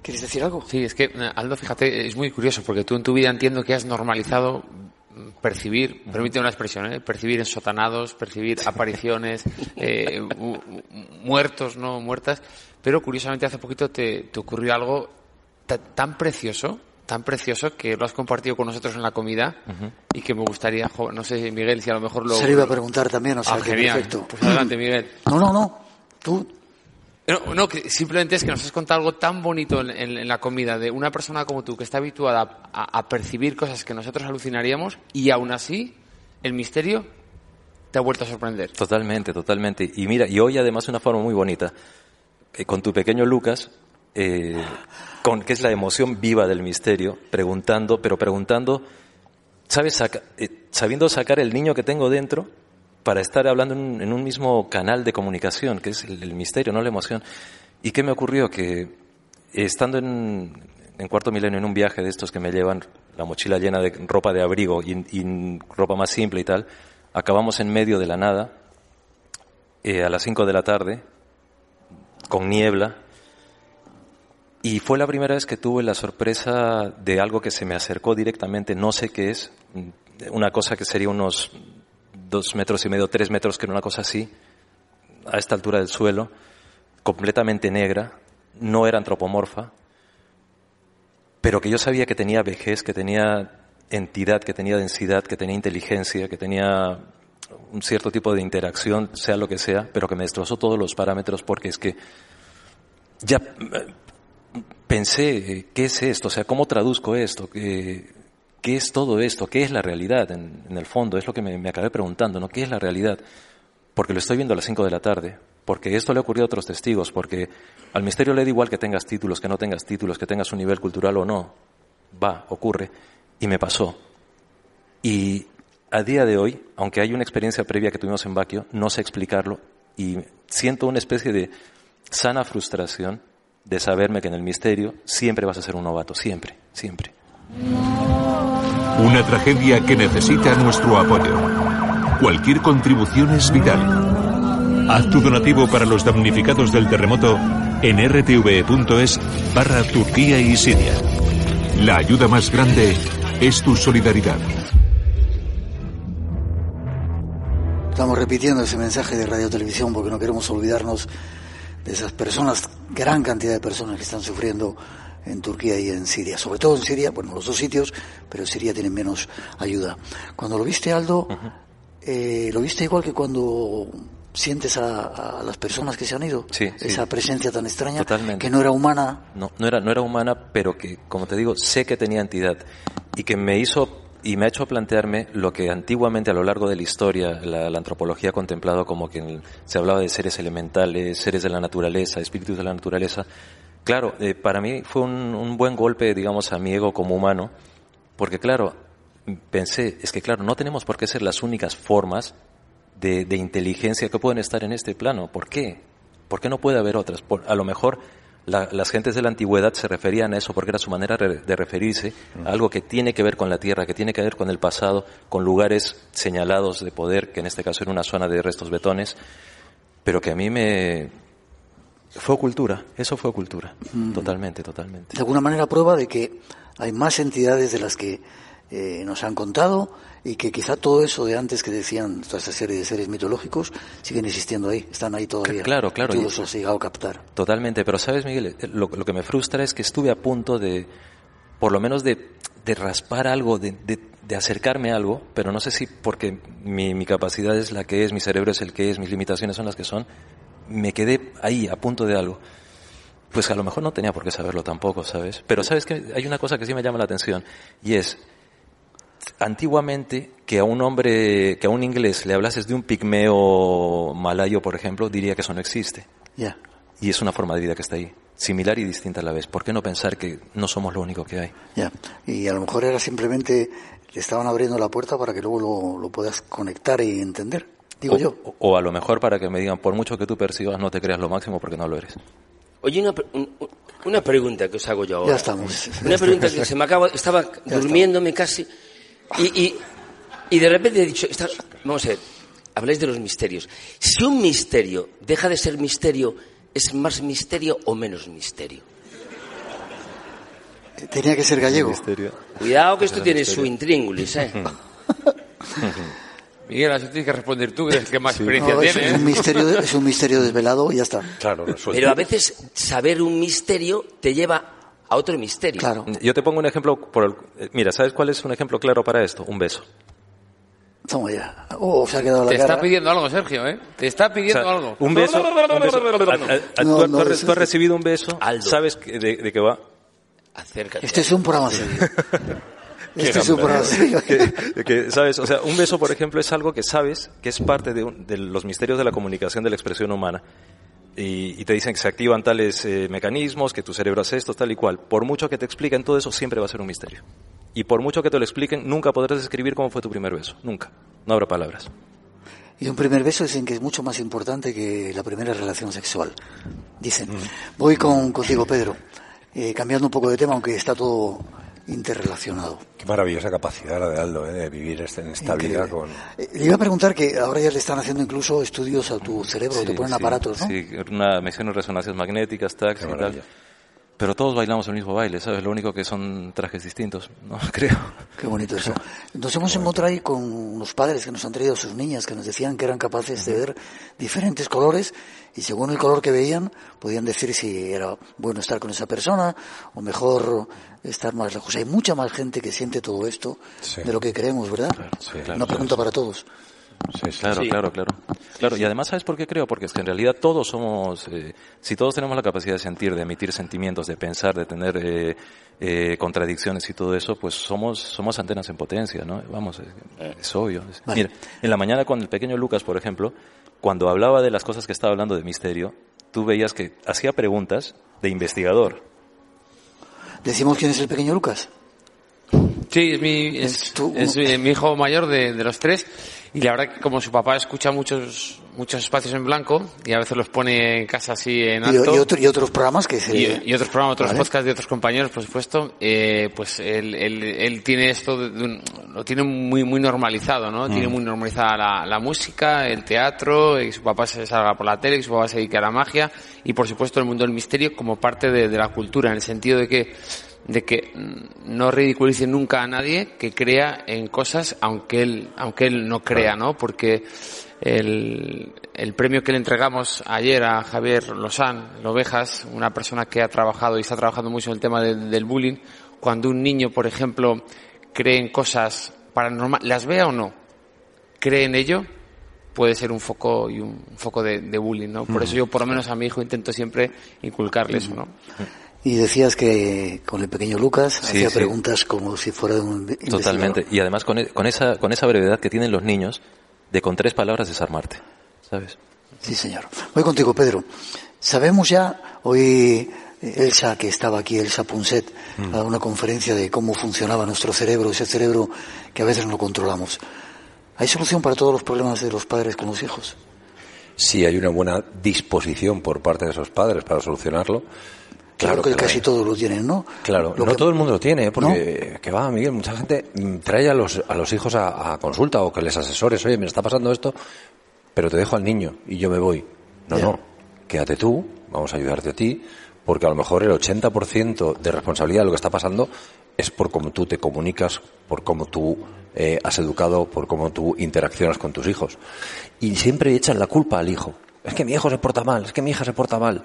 ¿Quieres decir algo? Sí, es que, eh, Aldo, fíjate, es muy curioso, porque tú en tu vida entiendo que has normalizado percibir, permite una expresión, ¿eh? percibir ensotanados, percibir apariciones, eh, muertos, no muertas, pero curiosamente hace poquito te, ocurrió algo tan precioso, tan precioso que lo has compartido con nosotros en la comida y que me gustaría, no sé, Miguel, si a lo mejor lo... Se lo iba a preguntar también, o sea, ah, perfecto. Pues adelante, Miguel. No, no, no, tú no, no, simplemente es que nos has contado algo tan bonito en, la comida de una persona como tú que está habituada a, percibir cosas que nosotros alucinaríamos y aún así el misterio te ha vuelto a sorprender. Totalmente, totalmente. Y mira, y hoy además una forma muy bonita, que con tu pequeño Lucas, eh, con que es la emoción viva del misterio, preguntando, pero preguntando, ¿sabes? Eh, sabiendo sacar el niño que tengo dentro para estar hablando en, un mismo canal de comunicación, que es el, misterio, no la emoción. ¿Y qué me ocurrió? Que estando en, cuarto milenio en un viaje de estos que me llevan la mochila llena de ropa de abrigo y, ropa más simple y tal, acabamos en medio de la nada, eh, a las cinco de la tarde, con niebla, y fue la primera vez que tuve la sorpresa de algo que se me acercó directamente, no sé qué es, una cosa que sería unos dos metros y medio, tres metros, que era una cosa así, a esta altura del suelo, completamente negra, no era antropomorfa, pero que yo sabía que tenía vejez, que tenía entidad, que tenía densidad, que tenía inteligencia, que tenía un cierto tipo de interacción, sea lo que sea, pero que me destrozó todos los parámetros porque es que ya eh, pensé, eh, ¿qué es esto? O sea, ¿cómo traduzco esto? ¿Qué es todo esto? ¿Qué es la realidad en, el fondo? Es lo que me, acabé preguntando, ¿no? ¿Qué es la realidad? Porque lo estoy viendo a las 5 de la tarde, porque esto le ha ocurrido a otros testigos, porque al misterio le da igual que tengas títulos, que no tengas títulos, que tengas un nivel cultural o no. Va, ocurre. Y me pasó. Y a día de hoy, aunque hay una experiencia previa que tuvimos en Baquio, no sé explicarlo y siento una especie de sana frustración de saberme que en el misterio siempre vas a ser un novato, siempre, siempre. Una tragedia que necesita nuestro apoyo. Cualquier contribución es vital. Haz tu donativo para los damnificados del terremoto en rtve.es barra Turquía y Siria. La ayuda más grande es tu solidaridad. Estamos repitiendo ese mensaje de Radio Televisión porque no queremos olvidarnos de esas personas, gran cantidad de personas que están sufriendo en Turquía y en Siria. Sobre todo en Siria, bueno, los dos sitios, pero en Siria tienen menos ayuda. Cuando lo viste, Aldo, eh, ¿lo viste igual que cuando sientes a, las personas que se han ido? Sí, Esa presencia tan extraña, que no era humana. No, no era, no era humana, pero que, como te digo, sé que tenía entidad y que me hizo y me ha hecho plantearme lo que antiguamente a lo largo de la historia la, antropología ha contemplado como que se hablaba de seres elementales, seres de la naturaleza, espíritus de la naturaleza, Claro, eh, para mí fue un, buen golpe, digamos, a mi ego como humano, porque claro, pensé, es que claro, no tenemos por qué ser las únicas formas de, inteligencia que pueden estar en este plano. ¿Por qué? ¿Por qué no puede haber otras? a lo mejor las gentes de la antigüedad se referían a eso porque era su manera de referirse a algo que tiene que ver con la tierra, que tiene que ver con el pasado, con lugares señalados de poder, que en este caso era una zona de restos betones, pero que a mí me, fue cultura, eso fue cultura, mm. totalmente, totalmente. De alguna manera prueba de que hay más entidades de las que eh, nos han contado y que quizá todo eso de antes que decían toda esa serie de seres mitológicos siguen existiendo ahí, están ahí todavía. Claro, claro. Todo eso ha llegado a captar. Totalmente, pero sabes Miguel, eh, lo, que me frustra es que estuve a punto de, por lo menos de, raspar algo, de, de, acercarme a algo, pero no sé si porque mi, mi capacidad es la que es, mi cerebro es el que es, mis limitaciones son las que son, me quedé ahí, a punto de algo. Pues a lo mejor no tenía por qué saberlo tampoco, ¿sabes? Pero sabes que hay una cosa que sí me llama la atención y es antiguamente que a un hombre, que a un inglés le hablases de un pigmeo malayo, por ejemplo, diría que eso no existe. Ya. Y es una forma de vida que está ahí, similar y distinta a la vez. ¿Por qué no pensar que no somos lo único que hay? Ya. Y a lo mejor era simplemente le estaban abriendo la puerta para que luego lo, lo puedas conectar y entender digo o, yo. O, a lo mejor para que me digan, por mucho que tú percibas, no te creas lo máximo porque no lo eres. Oye, una, una pregunta que os hago yo ahora. Ya estamos. Una pregunta que se me acaba, estaba durmiéndome casi y, y, y, de repente he dicho, vamos a ver, habláis de los misterios. Si un misterio deja de ser misterio, ¿es más misterio o menos misterio? Tenía que ser gallego. Cuidado que esto tiene su intríngulis, ¿eh? Miguel, así tienes que responder tú, que es el que más experiencia Es un, ¿eh? misterio, es un misterio desvelado y ya está. Claro, Pero a veces saber un misterio te lleva a otro misterio. Claro. Yo te pongo un ejemplo. Por el, mira, ¿sabes cuál es un ejemplo claro para esto? Un beso. Toma ya. Oh, se ha quedado la Te está pidiendo algo, Sergio, ¿eh? Te está pidiendo algo. Un beso. tú, has recibido un beso. ¿Sabes de, de qué va? Acércate. Este es un programa serio. Este es ¿sabes? O sea, un beso, por ejemplo, es algo que sabes que es parte de, los misterios de la comunicación de la expresión humana. Y, te dicen que se activan tales eh, mecanismos, que tu cerebro hace esto, tal y cual. Por mucho que te expliquen todo eso, siempre va a ser un misterio. Y por mucho que te lo expliquen, nunca podrás describir cómo fue tu primer beso. Nunca. No habrá palabras. Y un primer beso dicen que es mucho más importante que la primera relación sexual. Dicen. Voy con, contigo, Pedro. Eh, cambiando un poco de tema, aunque está todo interrelacionado. Qué maravillosa capacidad la de Aldo, ¿eh? de vivir este, en esta vida con... Eh, le iba a preguntar que ahora ya le están haciendo incluso estudios a tu cerebro, te ponen aparatos, ¿no? Sí, una, me hicieron resonancias magnéticas, taxis y tal. Pero todos bailamos el mismo baile, ¿sabes? Lo único que son trajes distintos, ¿no? Creo. Qué bonito eso. Nos hemos encontrado ahí con unos padres que nos han traído sus niñas, que nos decían que eran capaces de ver diferentes colores y según el color que veían podían decir si era bueno estar con esa persona o mejor estar más lejos. Hay mucha más gente que siente todo esto de lo que creemos, ¿verdad? Una pregunta para todos. Sí, claro, claro, claro. Claro, y además, ¿sabes por qué creo? Porque es que en realidad todos somos, eh, si todos tenemos la capacidad de sentir, de emitir sentimientos, de pensar, de tener eh, eh, contradicciones y todo eso, pues somos, somos antenas en potencia, ¿no? Vamos, es, obvio. Mira, en la mañana con el pequeño Lucas, por ejemplo, cuando hablaba de las cosas que estaba hablando de misterio, tú veías que hacía preguntas de investigador. ¿Decimos quién es el pequeño Lucas? Sí, es mi, es, mi hijo mayor de, de los tres y la verdad que como su papá escucha muchos muchos espacios en blanco y a veces los pone en casa así en alto. Y, y, otros programas que se... Y, otros programas, otros podcasts de otros compañeros, por supuesto. Eh, pues él, él, él, tiene esto, lo tiene muy muy normalizado, ¿no? Tiene mm. muy normalizada la, la, música, el teatro, y su papá se salga por la tele, y su papá se dedica a la magia y por supuesto el mundo del misterio como parte de, de la cultura, en el sentido de que de que no ridiculice nunca a nadie que crea en cosas aunque él aunque él no crea no porque el, el premio que le entregamos ayer a Javier Lozán Ovejas una persona que ha trabajado y está trabajando mucho en el tema del bullying cuando un niño por ejemplo cree en cosas paranormales las vea o no cree en ello puede ser un foco y un foco de, bullying no por eso yo por lo menos a mi hijo intento siempre inculcarle eso no y decías que con el pequeño Lucas hacía preguntas como si fuera un Totalmente. Y además con, e, con, esa, con esa brevedad que tienen los niños de con tres palabras desarmarte. ¿Sabes? Sí, señor. Voy contigo, Pedro. Sabemos ya, hoy Elsa, que estaba aquí, Elsa Punset, mm. a una conferencia de cómo funcionaba nuestro cerebro, ese cerebro que a veces no controlamos. ¿Hay solución para todos los problemas de los padres con los hijos? Sí, hay una buena disposición por parte de esos padres para solucionarlo Claro que casi todos lo tienen, ¿no? Claro, no todo el mundo lo tiene, porque que va, Miguel, mucha gente trae a los, a los hijos a, consulta o que les asesores, oye, me está pasando esto, pero te dejo al niño y yo me voy. No, no, quédate tú, vamos a ayudarte a ti, porque a lo mejor el 80% de responsabilidad de lo que está pasando es por cómo tú te comunicas, por cómo tú eh, has educado, por cómo tú interaccionas con tus hijos. Y siempre echan la culpa al hijo. Es que mi hijo se porta mal, es que mi hija se porta mal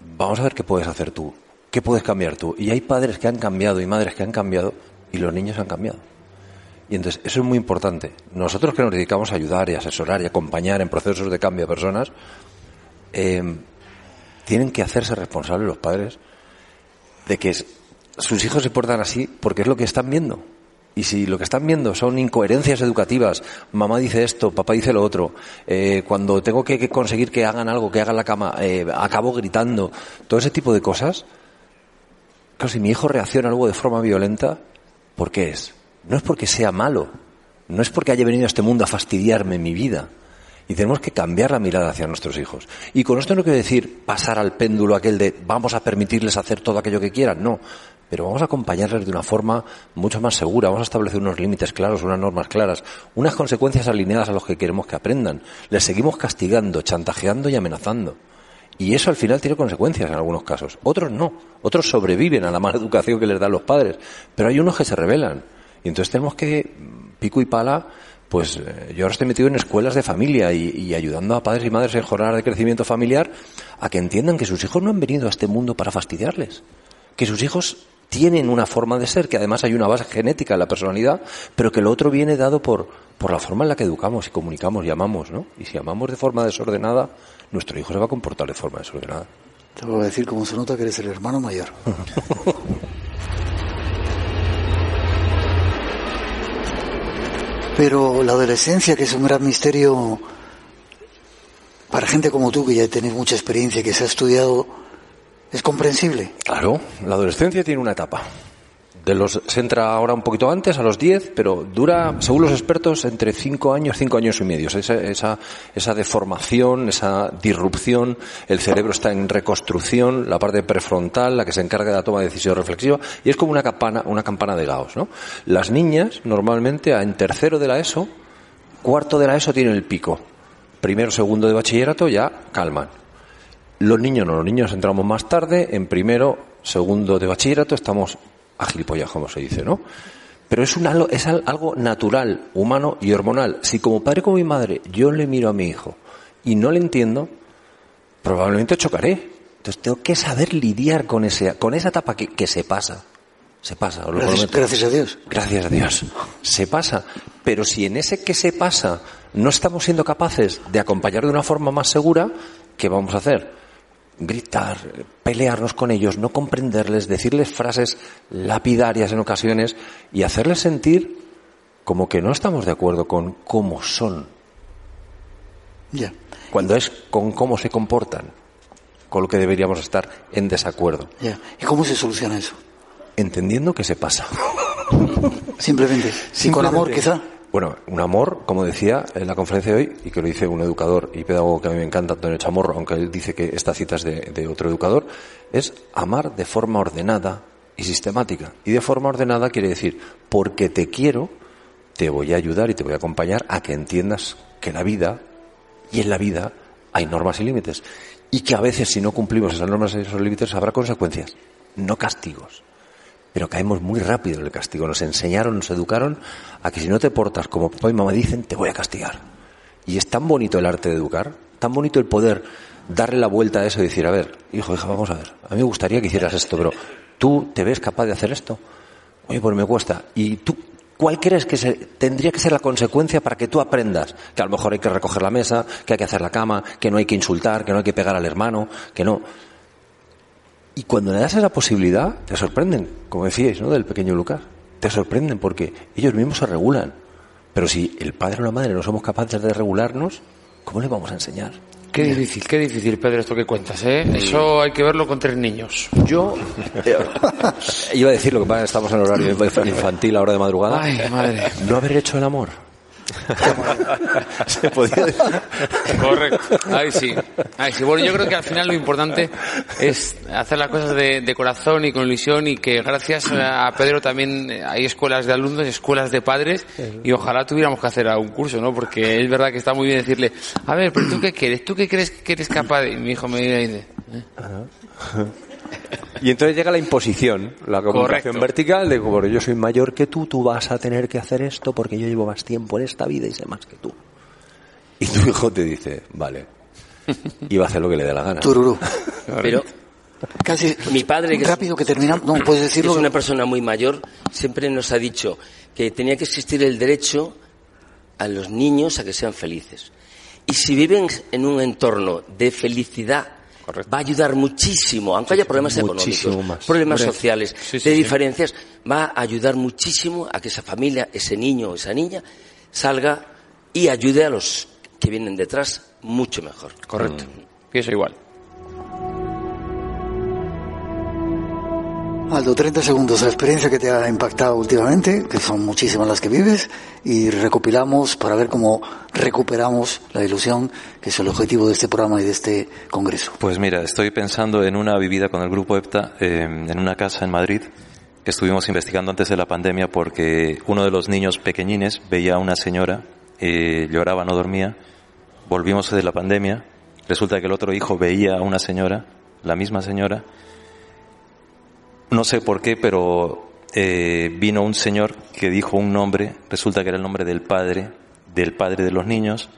vamos a ver qué puedes hacer tú, qué puedes cambiar tú. Y hay padres que han cambiado y madres que han cambiado y los niños han cambiado. Y entonces eso es muy importante. Nosotros que nos dedicamos a ayudar y asesorar y acompañar en procesos de cambio a personas, eh, tienen que hacerse responsables los padres de que sus hijos se portan así porque es lo que están viendo. Y si lo que están viendo son incoherencias educativas, mamá dice esto, papá dice lo otro, eh, cuando tengo que, conseguir que hagan algo, que hagan la cama, eh, acabo gritando, todo ese tipo de cosas, claro, si mi hijo reacciona algo de forma violenta, ¿por qué es? No es porque sea malo, no es porque haya venido a este mundo a fastidiarme mi vida. Y tenemos que cambiar la mirada hacia nuestros hijos. Y con esto no quiero decir pasar al péndulo aquel de vamos a permitirles hacer todo aquello que quieran. No pero vamos a acompañarles de una forma mucho más segura, vamos a establecer unos límites claros, unas normas claras, unas consecuencias alineadas a los que queremos que aprendan. Les seguimos castigando, chantajeando y amenazando. Y eso al final tiene consecuencias en algunos casos. Otros no. Otros sobreviven a la mala educación que les dan los padres. Pero hay unos que se rebelan. Y entonces tenemos que, pico y pala, pues eh, yo ahora estoy metido en escuelas de familia y, y, ayudando a padres y madres en jornadas de crecimiento familiar a que entiendan que sus hijos no han venido a este mundo para fastidiarles. Que sus hijos tienen una forma de ser, que además hay una base genética en la personalidad, pero que lo otro viene dado por, por la forma en la que educamos y comunicamos y amamos, ¿no? Y si amamos de forma desordenada, nuestro hijo se va a comportar de forma desordenada. Te voy a decir cómo se nota que eres el hermano mayor. Pero la adolescencia, que es un gran misterio para gente como tú, que ya tenéis mucha experiencia, que se ha estudiado ¿Es comprensible? Claro, la adolescencia tiene una etapa. se entra ahora un poquito antes, a los 10, pero dura, según los expertos, entre 5 años, 5 años y medio. Esa, esa, esa deformación, esa disrupción, el cerebro está en reconstrucción, la parte prefrontal, la que se encarga de la toma de decisión reflexiva, y es como una campana, una campana de Gauss, ¿no? Las niñas, normalmente, en tercero de la ESO, cuarto de la ESO tienen el pico. Primero, segundo de bachillerato ya calman. Los niños no, los niños entramos más tarde, en primero, segundo de bachillerato estamos a gilipollas, como se dice, ¿no? Pero es, un, es algo natural, humano y hormonal. Si como padre como mi madre yo le miro a mi hijo y no le entiendo, probablemente chocaré. Entonces tengo que saber lidiar con, ese, con esa etapa que, que se pasa. Se pasa. Gracias, gracias, a Dios. Gracias a Dios. Se pasa. Pero si en ese que se pasa no estamos siendo capaces de acompañar de una forma más segura, ¿qué vamos a hacer? Gritar, pelearnos con ellos, no comprenderles, decirles frases lapidarias en ocasiones y hacerles sentir como que no estamos de acuerdo con cómo son. Ya. Cuando es con cómo se comportan, con lo que deberíamos estar en desacuerdo. Ya. ¿Y cómo se soluciona eso? Entendiendo que se pasa. Simplemente. ¿Y con amor, quizá? Bueno, un amor, como decía en la conferencia de hoy, y que lo dice un educador y pedagogo que a mí me encanta, Antonio Chamorro, aunque él dice que esta cita es de, otro educador, es amar de forma ordenada y sistemática. Y de forma ordenada quiere decir, porque te quiero, te voy a ayudar y te voy a acompañar a que entiendas que la vida, y en la vida, hay normas y límites. Y que a veces, si no cumplimos esas normas y esos límites, habrá consecuencias, no castigos pero caemos muy rápido en el castigo. Nos enseñaron, nos educaron a que si no te portas como papá y mamá dicen, te voy a castigar. Y es tan bonito el arte de educar, tan bonito el poder darle la vuelta a eso y decir, a ver, hijo, hija, vamos a ver, a mí me gustaría que hicieras esto, pero ¿tú te ves capaz de hacer esto? Oye, pues me cuesta. ¿Y tú cuál crees que se, tendría que ser la consecuencia para que tú aprendas? Que a lo mejor hay que recoger la mesa, que hay que hacer la cama, que no hay que insultar, que no hay que pegar al hermano, que no. Y cuando le das esa posibilidad, te sorprenden, como decíais, ¿no? Del pequeño Lucas. Te sorprenden porque ellos mismos se regulan. Pero si el padre o la madre no somos capaces de regularnos, ¿cómo le vamos a enseñar? Qué difícil, qué difícil, Pedro, esto que cuentas, ¿eh? Eso hay que verlo con tres niños. Yo eh, iba a decir lo que pasa, estamos en horario infantil, ahora de madrugada. Ay, madre. No haber hecho el amor. Se podía decir. Correcto. Ahí sí. Ahí sí. Bueno, yo creo que al final lo importante es hacer las cosas de, corazón y con ilusión y que gracias a Pedro también hay escuelas de alumnos, escuelas de padres y ojalá tuviéramos que hacer algún curso, ¿no? Porque es verdad que está muy bien decirle, a ver, pero tú qué quieres, tú qué crees que eres capaz de... Y mi hijo me dice, ¿eh? Y entonces llega la imposición, la comunicación vertical de como yo soy mayor que tú, tú vas a tener que hacer esto porque yo llevo más tiempo en esta vida y sé más que tú. Y tu hijo te dice, vale, y va a hacer lo que le dé la gana. Tururú. Pero casi mi padre que rápido que terminamos, no puedes decirlo. Es una persona muy mayor, siempre nos ha dicho que tenía que existir el derecho a los niños a que sean felices. Y si viven en un entorno de felicidad va a ayudar muchísimo, aunque haya problemas económicos, problemas sociales, de diferencias, va a ayudar muchísimo a que esa familia, ese niño o esa niña salga y ayude a los que vienen detrás mucho mejor. Correcto. Mm. Pienso igual. Aldo, 30 segundos, la experiencia que te ha impactado últimamente, que son muchísimas las que vives, y recopilamos para ver cómo recuperamos la ilusión, que es el objetivo de este programa y de este congreso. Pues mira, estoy pensando en una vivida con el grupo EPTA em, en una casa en Madrid. Que estuvimos investigando antes de la pandemia porque uno de los niños pequeñines veía a una señora, eh, lloraba, no dormía, volvimos de la pandemia, resulta que el otro hijo veía a una señora, la misma señora, no sé por qué, pero eh, vino un señor que dijo un nombre, resulta que era el nombre del padre, del padre de los niños,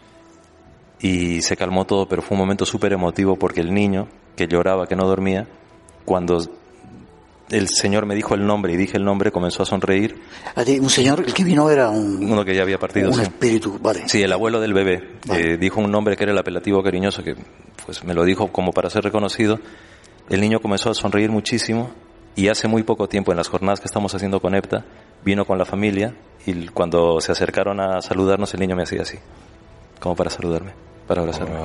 y se calmó todo, pero fue un momento súper emotivo porque el niño, que lloraba, que no dormía, cuando el señor me dijo el nombre y dije el nombre, comenzó a sonreír. Un señor, el que vino era un... Uno que ya había partido. Un espíritu, vale. Sí, el abuelo del bebé. Eh, dijo un nombre que era el apelativo cariñoso, que pues me lo dijo como para ser reconocido. El niño comenzó a sonreír muchísimo y hace muy poco tiempo, en las jornadas que estamos haciendo con EPTA, vino con la familia y cuando se acercaron a saludarnos, el niño me hacía así, como para saludarme, para abrazarme.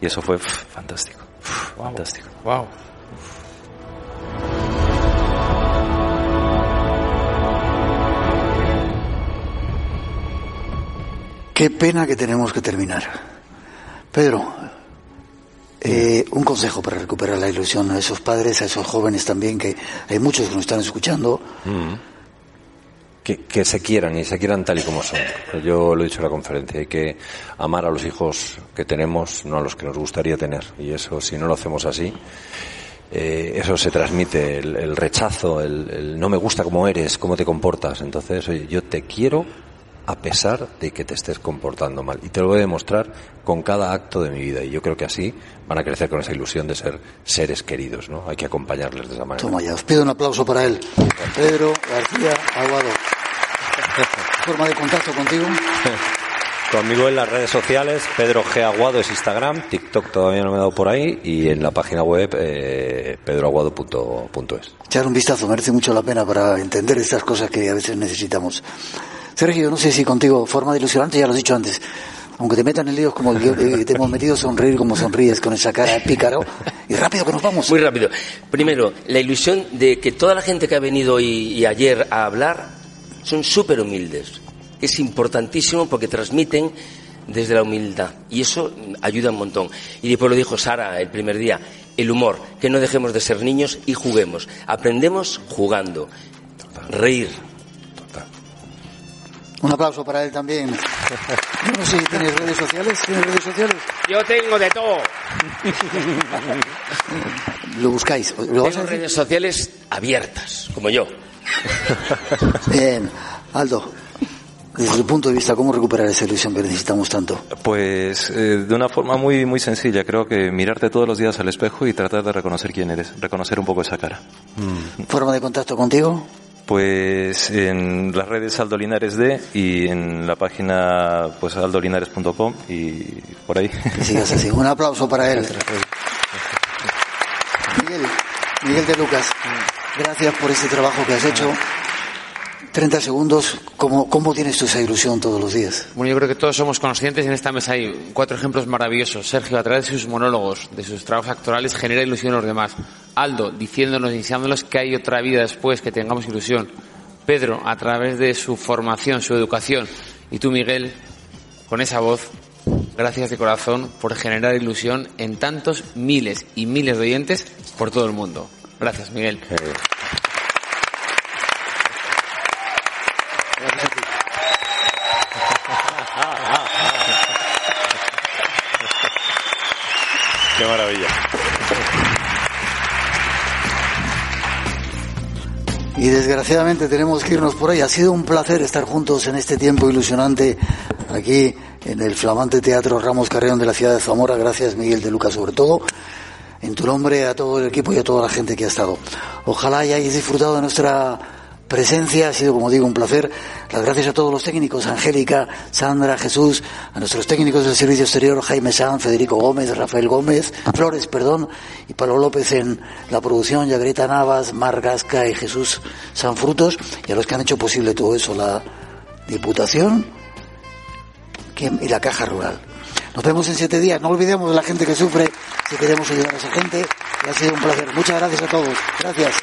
Y eso fue fantástico. Fantástico. Wow. Qué pena que tenemos que terminar. Pedro, eh, un consejo para recuperar la ilusión a esos padres, a esos jóvenes también, que hay muchos que nos están escuchando. Mm. Que, que, se quieran y se quieran tal y como son. Yo lo he dicho en la conferencia, hay que amar a los hijos que tenemos, no a los que nos gustaría tener. Y eso, si no lo hacemos así, eh, eso se transmite, el, el rechazo, el, el, no me gusta cómo eres, cómo te comportas. Entonces, oye, yo te quiero a pesar de que te estés comportando mal. Y te lo voy a demostrar con cada acto de mi vida. Y yo creo que así van a crecer con esa ilusión de ser seres queridos, ¿no? Hay que acompañarles de esa manera. Toma ya, os pido un aplauso para él. Pedro García Aguado. ¿Forma de contacto contigo? Conmigo en las redes sociales, Pedro G. Aguado es Instagram, TikTok todavía no me he dado por ahí y en la página web eh, pedroaguado.es. Echar un vistazo, merece mucho la pena para entender estas cosas que a veces necesitamos. Sergio, no sé si contigo, forma de ilusionante, ya lo has dicho antes. Aunque te metan en líos como el que te hemos metido, sonreír como sonríes con esa cara de pícaro. Y rápido que nos vamos. Muy rápido. Primero, la ilusión de que toda la gente que ha venido hoy y ayer a hablar son súper humildes. Es importantísimo porque transmiten desde la humildad. Y eso ayuda un montón. Y después lo dijo Sara el primer día, el humor, que no dejemos de ser niños y juguemos. Aprendemos jugando. Reír, un aplauso para él también. Yo no sé si tienes redes sociales. ¿Tienes redes sociales? Yo tengo de todo. Lo buscáis. ¿Lo tengo redes sociales abiertas, como yo. Bien. Aldo, desde tu punto de vista, ¿cómo recuperar esa ilusión que necesitamos tanto? Pues eh, de una forma muy, muy sencilla. Creo que mirarte todos los días al espejo y tratar de reconocer quién eres. Reconocer un poco esa cara. ¿Forma de contacto contigo? Pues en las redes Aldo Linares D y en la página pues aldolinares.com y por ahí. Que sigas así. Un aplauso para él. Miguel, Miguel de Lucas, gracias por este trabajo que has hecho. 30 segundos, ¿cómo, ¿cómo tienes tú esa ilusión todos los días? Bueno, yo creo que todos somos conscientes en esta mesa hay cuatro ejemplos maravillosos. Sergio, a través de sus monólogos, de sus trabajos actorales, genera ilusión a los demás. Aldo, diciéndonos, iniciándonos que hay otra vida después, que tengamos ilusión. Pedro, a través de su formación, su educación. Y tú, Miguel, con esa voz, gracias de corazón por generar ilusión en tantos miles y miles de oyentes por todo el mundo. Gracias, Miguel. Qué maravilla. Y desgraciadamente tenemos que irnos por ahí. Ha sido un placer estar juntos en este tiempo ilusionante aquí en el flamante Teatro Ramos Carreón de la ciudad de Zamora. Gracias Miguel de Lucas sobre todo. En tu nombre a todo el equipo y a toda la gente que ha estado. Ojalá hayáis disfrutado de nuestra presencia. Ha sido, como digo, un placer. Las gracias a todos los técnicos, Angélica, Sandra, Jesús, a nuestros técnicos del Servicio Exterior, Jaime San, Federico Gómez, Rafael Gómez, Flores, perdón, y Pablo López en la producción, Yagreta Navas, Mar Gasca y Jesús Sanfrutos, y a los que han hecho posible todo eso, la Diputación y la Caja Rural. Nos vemos en siete días. No olvidemos de la gente que sufre si queremos ayudar a esa gente. Y ha sido un placer. Muchas gracias a todos. Gracias.